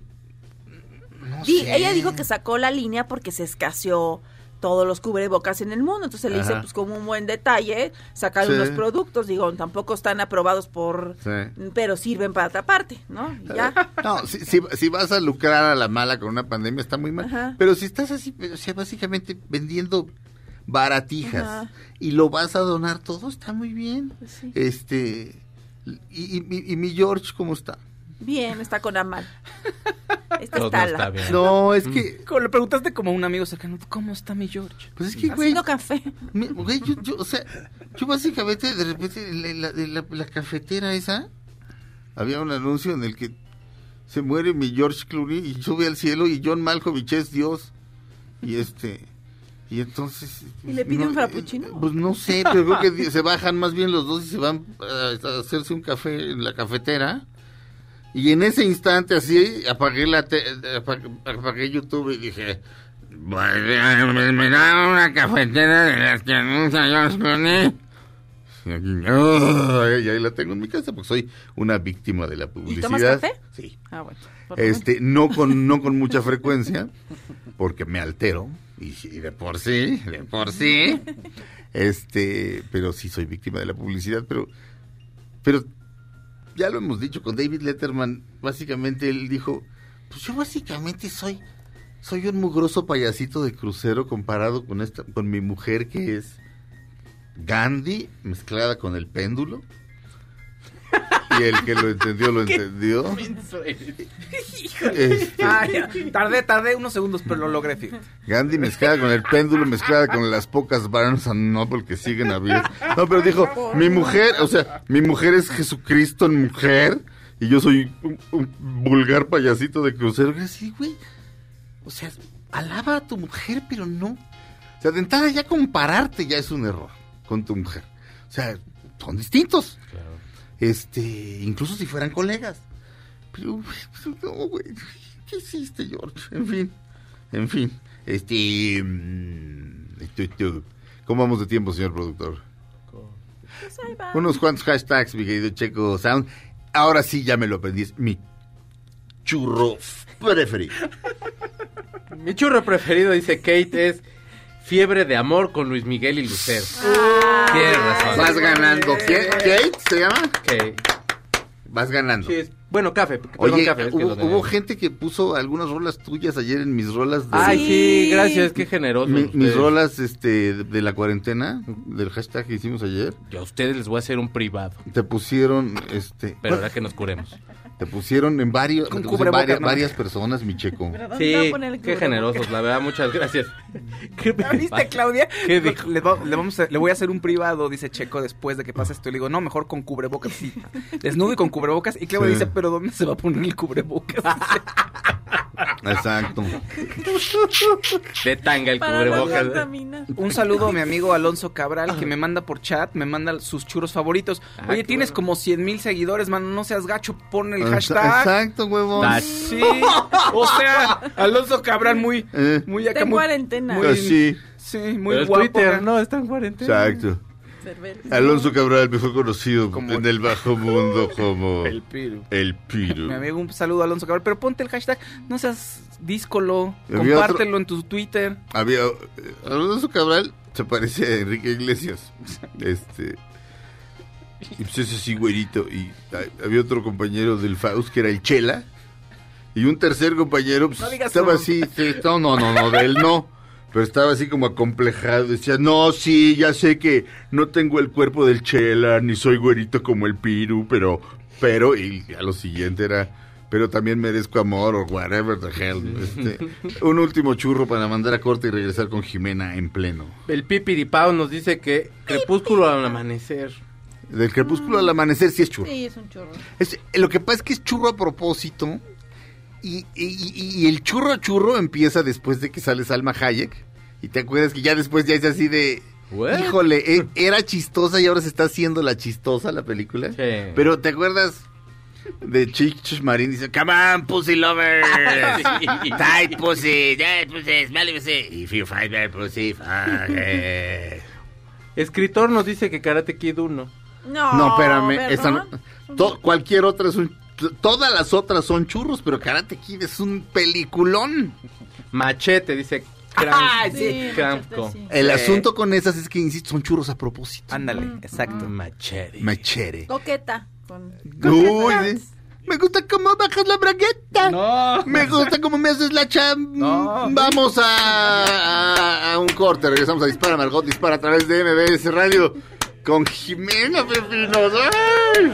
Speaker 1: no
Speaker 4: Di-
Speaker 1: sé.
Speaker 4: ella dijo que sacó la línea porque se escaseó todos los cubrebocas en el mundo. Entonces le
Speaker 1: Ajá.
Speaker 4: pues como un buen detalle sacar
Speaker 1: Sí.
Speaker 4: unos productos. Digo, tampoco están aprobados por...
Speaker 1: Sí.
Speaker 4: Pero sirven para otra parte, ¿no? Y ya.
Speaker 1: No, si, si, si vas a lucrar a la mala con una pandemia está muy mal.
Speaker 4: Ajá.
Speaker 1: Pero si estás así, o sea, básicamente vendiendo baratijas
Speaker 4: Ajá.
Speaker 1: y lo vas a donar todo, está muy bien.
Speaker 4: Pues sí.
Speaker 1: Este y, y- y- y mi George cómo está?
Speaker 4: Bien, está con Amal. Esta
Speaker 2: Todo
Speaker 4: está
Speaker 2: está
Speaker 4: la...
Speaker 2: bien.
Speaker 1: No, es que
Speaker 3: Como le preguntaste como a un amigo cercano, ¿cómo está mi George?
Speaker 1: pues es que güey,
Speaker 4: Haciendo café.
Speaker 1: mi- güey, yo, yo, o sea, yo básicamente de repente la, la- la- la cafetera esa había un anuncio en el que se muere mi George Clooney y sube al cielo y John Malkovich es Dios y este y entonces
Speaker 4: ¿Y le pide
Speaker 1: no,
Speaker 4: un frappuccino?
Speaker 1: eh, Pues no sé, pero creo que se bajan más bien los dos y se van a hacerse un café en la cafetera. Y en ese instante así apagué la te- apagué, apagué YouTube y dije, "Bueno, me, da una cafetera de las que anuncia George Clooney". Y y ahí la tengo en mi casa porque soy una víctima de la
Speaker 4: ¿Y
Speaker 1: publicidad.
Speaker 4: tomas café?
Speaker 1: Sí.
Speaker 4: Ah, bueno.
Speaker 1: Este, no con, no con mucha frecuencia, porque me altero, y, y de por sí, de por sí, este, pero sí soy víctima de la publicidad, pero, pero ya lo hemos dicho con David Letterman, básicamente él dijo, pues yo básicamente soy, soy un mugroso payasito de crucero comparado con esta, con mi mujer que es Gandhi mezclada con el péndulo. Y el que lo entendió, lo entendió. Este,
Speaker 3: ya. Tardé, tardé unos segundos, pero lo logré, fíjate.
Speaker 1: Gandhi mezclada con el péndulo, mezclada con las pocas Barnes and Noble que siguen abiertas. No, pero dijo, mi mujer, o sea, mi mujer es Jesucristo en mujer y yo soy un, un vulgar payasito de crucero. Y así, güey, o sea, alaba a tu mujer, pero no. O sea, de entrada ya compararte ya es un error con tu mujer. O sea, son distintos. Este, incluso si fueran colegas. Pero, pues, no, güey, ¿qué hiciste, George? En fin, en fin. Este, mm. ¿cómo vamos de tiempo, señor productor?
Speaker 4: Pues.
Speaker 1: Unos cuantos hashtags, mi querido Checo Sound. Ahora sí ya me lo aprendí, es mi churro preferido.
Speaker 2: Mi churro preferido, dice Kate, es Fiebre de Amor con Luis Miguel y Lucero. Tienes razón.
Speaker 1: Vas ganando. ¿Qué? ¿Kate se llama?
Speaker 2: Kate.
Speaker 1: Vas ganando.
Speaker 2: Sí, es- bueno, café. perdón,
Speaker 1: Oye,
Speaker 2: café, es que
Speaker 1: hubo, gente que puso algunas rolas tuyas ayer en mis rolas de...
Speaker 2: Ay, sí, gracias, qué generoso.
Speaker 1: Mi- mis rolas este, de, de la cuarentena, del hashtag que hicimos ayer,
Speaker 2: Yo a ustedes les voy a hacer un privado,
Speaker 1: te pusieron, este,
Speaker 2: pero ahora que nos curemos.
Speaker 1: Te pusieron en varios,
Speaker 3: Con
Speaker 1: pusieron
Speaker 3: cubrebocas,
Speaker 1: varias,
Speaker 3: ¿no?
Speaker 1: varias personas, mi checo.
Speaker 4: ¿Pero dónde va a
Speaker 2: Sí, qué generosos, la verdad, muchas gracias. ¿Qué
Speaker 3: ¿Viste? Claudia?
Speaker 2: ¿Qué dijo?
Speaker 3: Le, va- le vamos a- le voy a hacer un privado, dice Checo, después de que pase esto. Y le digo, no, mejor con cubrebocas. Sí. Desnudo y con cubrebocas. Y Claudia
Speaker 1: Sí.
Speaker 3: dice, ¿pero dónde se va a poner el cubrebocas?
Speaker 1: Exacto.
Speaker 2: De tanga el
Speaker 4: Para
Speaker 2: cubrebocas.
Speaker 3: Un saludo a mi amigo Alonso Cabral que me manda por chat, me manda sus churros favoritos.
Speaker 2: Ah,
Speaker 3: Oye, tienes
Speaker 2: bueno.
Speaker 3: como 100 mil seguidores, mano, no seas gacho, pon el hashtag.
Speaker 1: Exacto, huevón.
Speaker 3: Sí, o sea, Alonso Cabral muy,
Speaker 1: Eh.
Speaker 3: muy
Speaker 4: Está
Speaker 3: acá,
Speaker 4: en
Speaker 3: muy,
Speaker 4: cuarentena.
Speaker 3: muy-
Speaker 1: Pues sí,
Speaker 3: sí, muy
Speaker 2: Pero es
Speaker 3: guapo.
Speaker 2: Twitter, no, está en cuarentena.
Speaker 1: exacto. Alonso Cabral, mejor conocido
Speaker 3: Como-
Speaker 1: en el bajo mundo como
Speaker 3: El piru.
Speaker 1: el.
Speaker 3: Mi amigo, un saludo a Alonso Cabral, pero ponte el hashtag, no seas díscolo,
Speaker 1: Había
Speaker 3: compártelo en tu Twitter.
Speaker 1: Había eh, Alonso Cabral se parece a Enrique Iglesias. Este y pues ese sí güerito y había otro compañero del Faust que era el Chela y un tercer compañero pues,
Speaker 3: No
Speaker 1: estaba así, sí, no, no, no, no, de él no. Pero estaba así como acomplejado. Decía, no, sí, ya sé que no tengo el cuerpo del Chela, ni soy güerito como el Piru, pero, pero, y a lo siguiente era, pero también merezco amor o whatever the hell. Este, un último churro para mandar a corte y regresar con Jimena en pleno.
Speaker 2: El Pipiripao nos dice que crepúsculo al amanecer.
Speaker 1: Del crepúsculo al amanecer sí es churro.
Speaker 4: Sí, es un chorro.
Speaker 1: Es- lo que pasa es que es churro a propósito. Y, y- y- y el churro churro empieza después de que sale Salma Hayek. Y te acuerdas que ya después ya es así de...
Speaker 2: What?
Speaker 1: Híjole, e- era chistosa y ahora se está haciendo la chistosa la película.
Speaker 2: Sí.
Speaker 1: Pero ¿te acuerdas de Chich Marín? Dice, come on, pussy lovers. Tight pussy, tight pussy, smelly pussy. If you find that pussy, fuck it.
Speaker 2: Escritor nos dice que Karate Kid 1.
Speaker 4: No,
Speaker 1: No, espérame, esa no- to- cualquier otra es un... Todas las otras son churros, pero Karate Kid es un peliculón.
Speaker 2: Machete, dice
Speaker 3: Ay,
Speaker 2: Cram-
Speaker 4: Sí,
Speaker 2: Cramco.
Speaker 4: machete, sí.
Speaker 1: El asunto con esas es que, insisto, son churros a propósito.
Speaker 3: Ándale,
Speaker 4: Mm,
Speaker 3: exacto.
Speaker 2: Machete.
Speaker 1: Machete.
Speaker 4: Coqueta. Con...
Speaker 1: Uy, sí. Me gusta cómo bajas la bragueta.
Speaker 3: No.
Speaker 1: Me gusta cómo me haces la cham.
Speaker 3: No.
Speaker 1: Vamos a, a- a un corte. Regresamos a Dispara Margot. Dispara a través de MBS Radio con Jimena Pepinos. ¡Ay!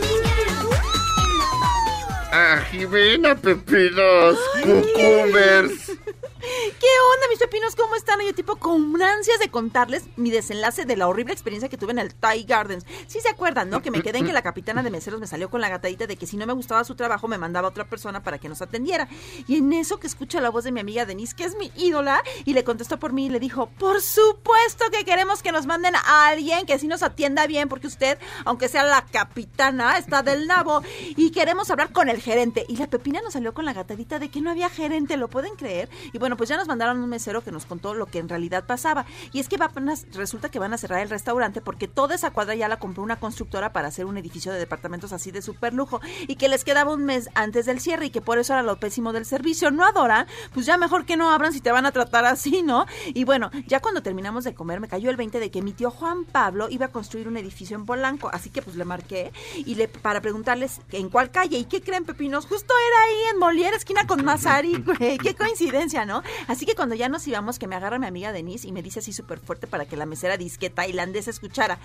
Speaker 1: A Jimena Pepinos. Cucumbers.
Speaker 4: ¿Qué onda, mis pepinos? ¿Cómo están? Yo tipo con ansias de contarles mi desenlace de la horrible experiencia que tuve en el Thai Gardens. Sí se acuerdan, ¿no? Que me quedé en que la capitana de meseros me salió con la gatadita de que si no me gustaba su trabajo me mandaba a otra persona para que nos atendiera. Y en eso que escucha la voz de mi amiga Denise, que es mi ídola, y le contestó por mí y le dijo, por supuesto que queremos que nos manden a alguien que así nos atienda bien, porque usted, aunque sea la capitana, está del nabo y queremos hablar con el gerente. Y la pepina nos salió con la gatadita de que no había gerente, ¿lo pueden creer? Y bueno, pues ya nos mandaron un mesero que nos contó lo que en realidad pasaba. Y es que va a- resulta que van a cerrar el restaurante porque toda esa cuadra ya la compró una constructora para hacer un edificio de departamentos así de super lujo y que les quedaba un mes antes del cierre y que por eso era lo pésimo del servicio. ¿No adoran? Pues ya mejor que no abran si te van a tratar así, ¿no? Y bueno, ya cuando terminamos de comer me cayó el 20 de que mi tío Juan Pablo iba a construir un edificio en Polanco, así que pues le marqué y le para preguntarles en cuál calle y qué creen pepinos, justo era ahí en Molière, esquina con Mazari, güey, qué coincidencia, ¿no? Así que cuando ya nos íbamos que me agarra mi amiga Denise y me dice así súper fuerte para que la mesera disque tailandesa escuchara.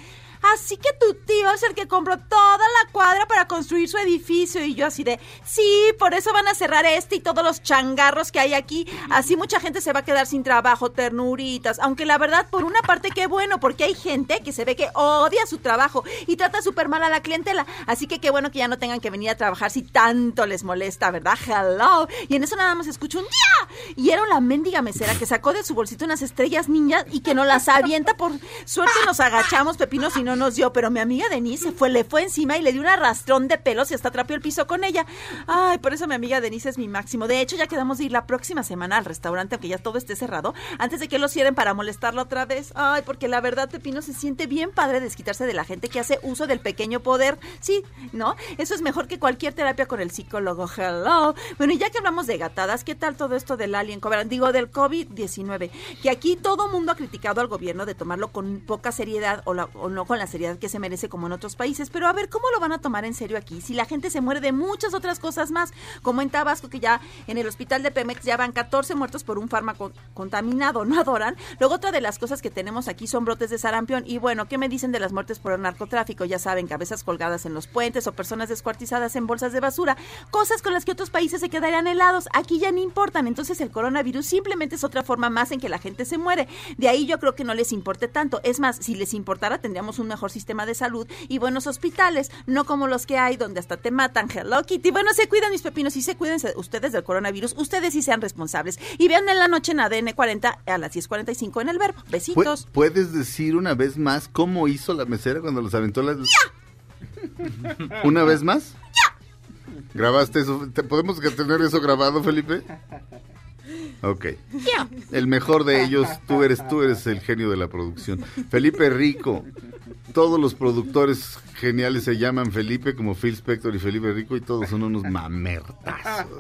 Speaker 4: Así que tu tío es el que compró toda la cuadra para construir su edificio y yo así de, sí, por eso van a cerrar este y todos los changarros que hay aquí. Así mucha gente se va a quedar sin trabajo, ternuritas. Aunque la verdad, por una parte, qué bueno, porque hay gente que se ve que odia su trabajo y trata súper mal a la clientela. Así que qué bueno que ya no tengan que venir a trabajar si tanto les molesta, ¿verdad? Hello. Y en eso nada más escucho un día. Y era la mendiga que sacó de su bolsito unas estrellas ninjas y que nos las avienta por suerte nos agachamos pepinos y no nos dio, pero mi amiga Denise se fue, le fue encima y le dio un arrastrón de pelos y hasta trapeó el piso con ella. Ay, por eso mi amiga Denise es mi máximo. De hecho, ya quedamos de ir la próxima semana al restaurante, aunque ya todo esté cerrado, antes de que lo cierren para molestarla otra vez. Ay, porque la verdad, Pepino se siente bien padre desquitarse de la gente que hace uso del pequeño poder. Sí, ¿no? Eso es mejor que cualquier terapia con el psicólogo. Hello. Bueno, y ya que hablamos de gatadas, ¿qué tal todo esto del alien cover? Digo, del COVID-19. Que aquí todo mundo ha criticado al gobierno de tomarlo con poca seriedad o, la- o no con la seriedad que se merece como en otros países. Pero a ver, ¿cómo lo van a tomar en serio aquí? Si la gente se muere de muchas otras cosas más, como en Tabasco, que ya en el hospital de Pemex ya van 14 muertos por un fármaco contaminado, ¿no adoran? Luego otra de las cosas que tenemos aquí son brotes de sarampión. Y bueno, ¿qué me dicen de las muertes por el narcotráfico? Ya saben, cabezas colgadas en los puentes o personas descuartizadas en bolsas de basura. Cosas con las que otros países se quedarían helados. Aquí ya no importan. Entonces el coronavirus simplemente es otra forma más en que la gente se muere. De ahí yo creo que no les importe tanto. Es más, si les importara tendríamos un mejor sistema de salud y buenos hospitales, no como los que hay donde hasta te matan. Hello Kitty. Bueno, se cuidan mis pepinos y se cuiden ustedes del coronavirus. Ustedes sí sean responsables. Y vean en la noche en ADN 40 a las 10.45 en el verbo. Besitos.
Speaker 1: ¿Puedes decir una vez más cómo hizo la mesera cuando los aventó las... ¿Una vez más? ¿Grabaste eso? ¿Te- ¿Podemos tener eso grabado, Felipe? Ok. El mejor de ellos, tú eres, tú eres el genio de la producción. Felipe Rico. Todos los productores geniales se llaman Felipe, como Phil Spector y Felipe Rico, y todos son unos mamertazos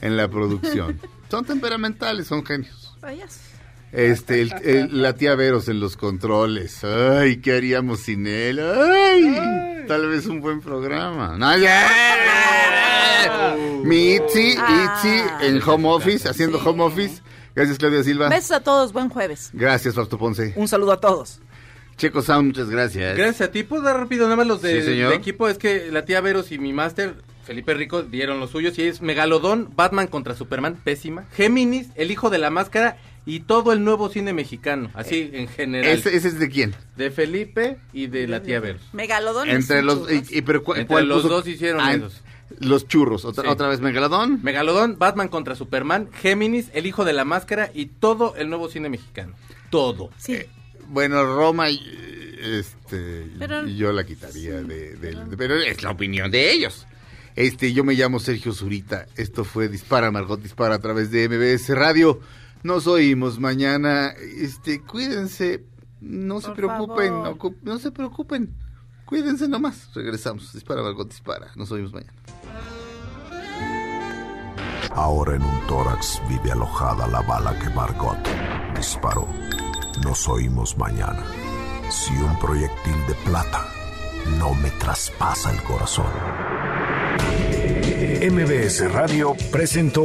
Speaker 1: en la producción. Son temperamentales, son genios.
Speaker 4: Vayas.
Speaker 1: Este, el- el- la tía Veros en los controles. Ay, ¿qué haríamos sin él? Ay, tal vez un buen programa. No, ya. Mi Itzi, Itzi en home office, haciendo home office. Gracias, Claudia Silva.
Speaker 4: Besos a todos. Buen jueves.
Speaker 1: Gracias, Fausto Ponce.
Speaker 3: Un saludo a todos.
Speaker 1: Checo Sound, muchas gracias.
Speaker 2: Gracias a ti. ¿Puedo dar rápido nada más los de,
Speaker 1: Sí,
Speaker 2: de equipo? Es que la tía Veros y mi máster, Felipe Rico, dieron los suyos. Y es Megalodón, Batman contra Superman, pésima. Géminis, El Hijo de la Máscara y todo el nuevo cine mexicano. Así en general.
Speaker 1: ¿Ese, ese es de quién?
Speaker 2: De Felipe y de la tía Veros.
Speaker 4: Megalodón.
Speaker 1: Entre los...
Speaker 4: churros.
Speaker 1: y- y- pero cu-
Speaker 2: Entre
Speaker 1: ¿cuál
Speaker 2: los
Speaker 1: puso?
Speaker 2: dos hicieron
Speaker 1: Ah,
Speaker 2: esos.
Speaker 1: Los churros. Otra,
Speaker 2: Sí.
Speaker 1: otra vez, Megalodón.
Speaker 2: Megalodón, Batman contra Superman, Géminis, El Hijo de la Máscara y todo el nuevo cine mexicano. Todo.
Speaker 4: Sí.
Speaker 1: Eh, Bueno, Roma, y, este,
Speaker 4: Pero-
Speaker 1: y yo la quitaría de, del- pero es la opinión de ellos. Este, yo me llamo Sergio Zurita. Esto fue Dispara, Margot Dispara a través de MBS Radio. Nos oímos mañana. Este, cuídense. No se preocupen, no se preocupen. Cuídense nomás. Regresamos. Dispara, Margot Dispara. Nos oímos mañana.
Speaker 5: Ahora en un tórax vive alojada la bala que Margot disparó. Nos oímos mañana. Si un proyectil de plata no me traspasa el corazón.
Speaker 6: MBS Radio presentó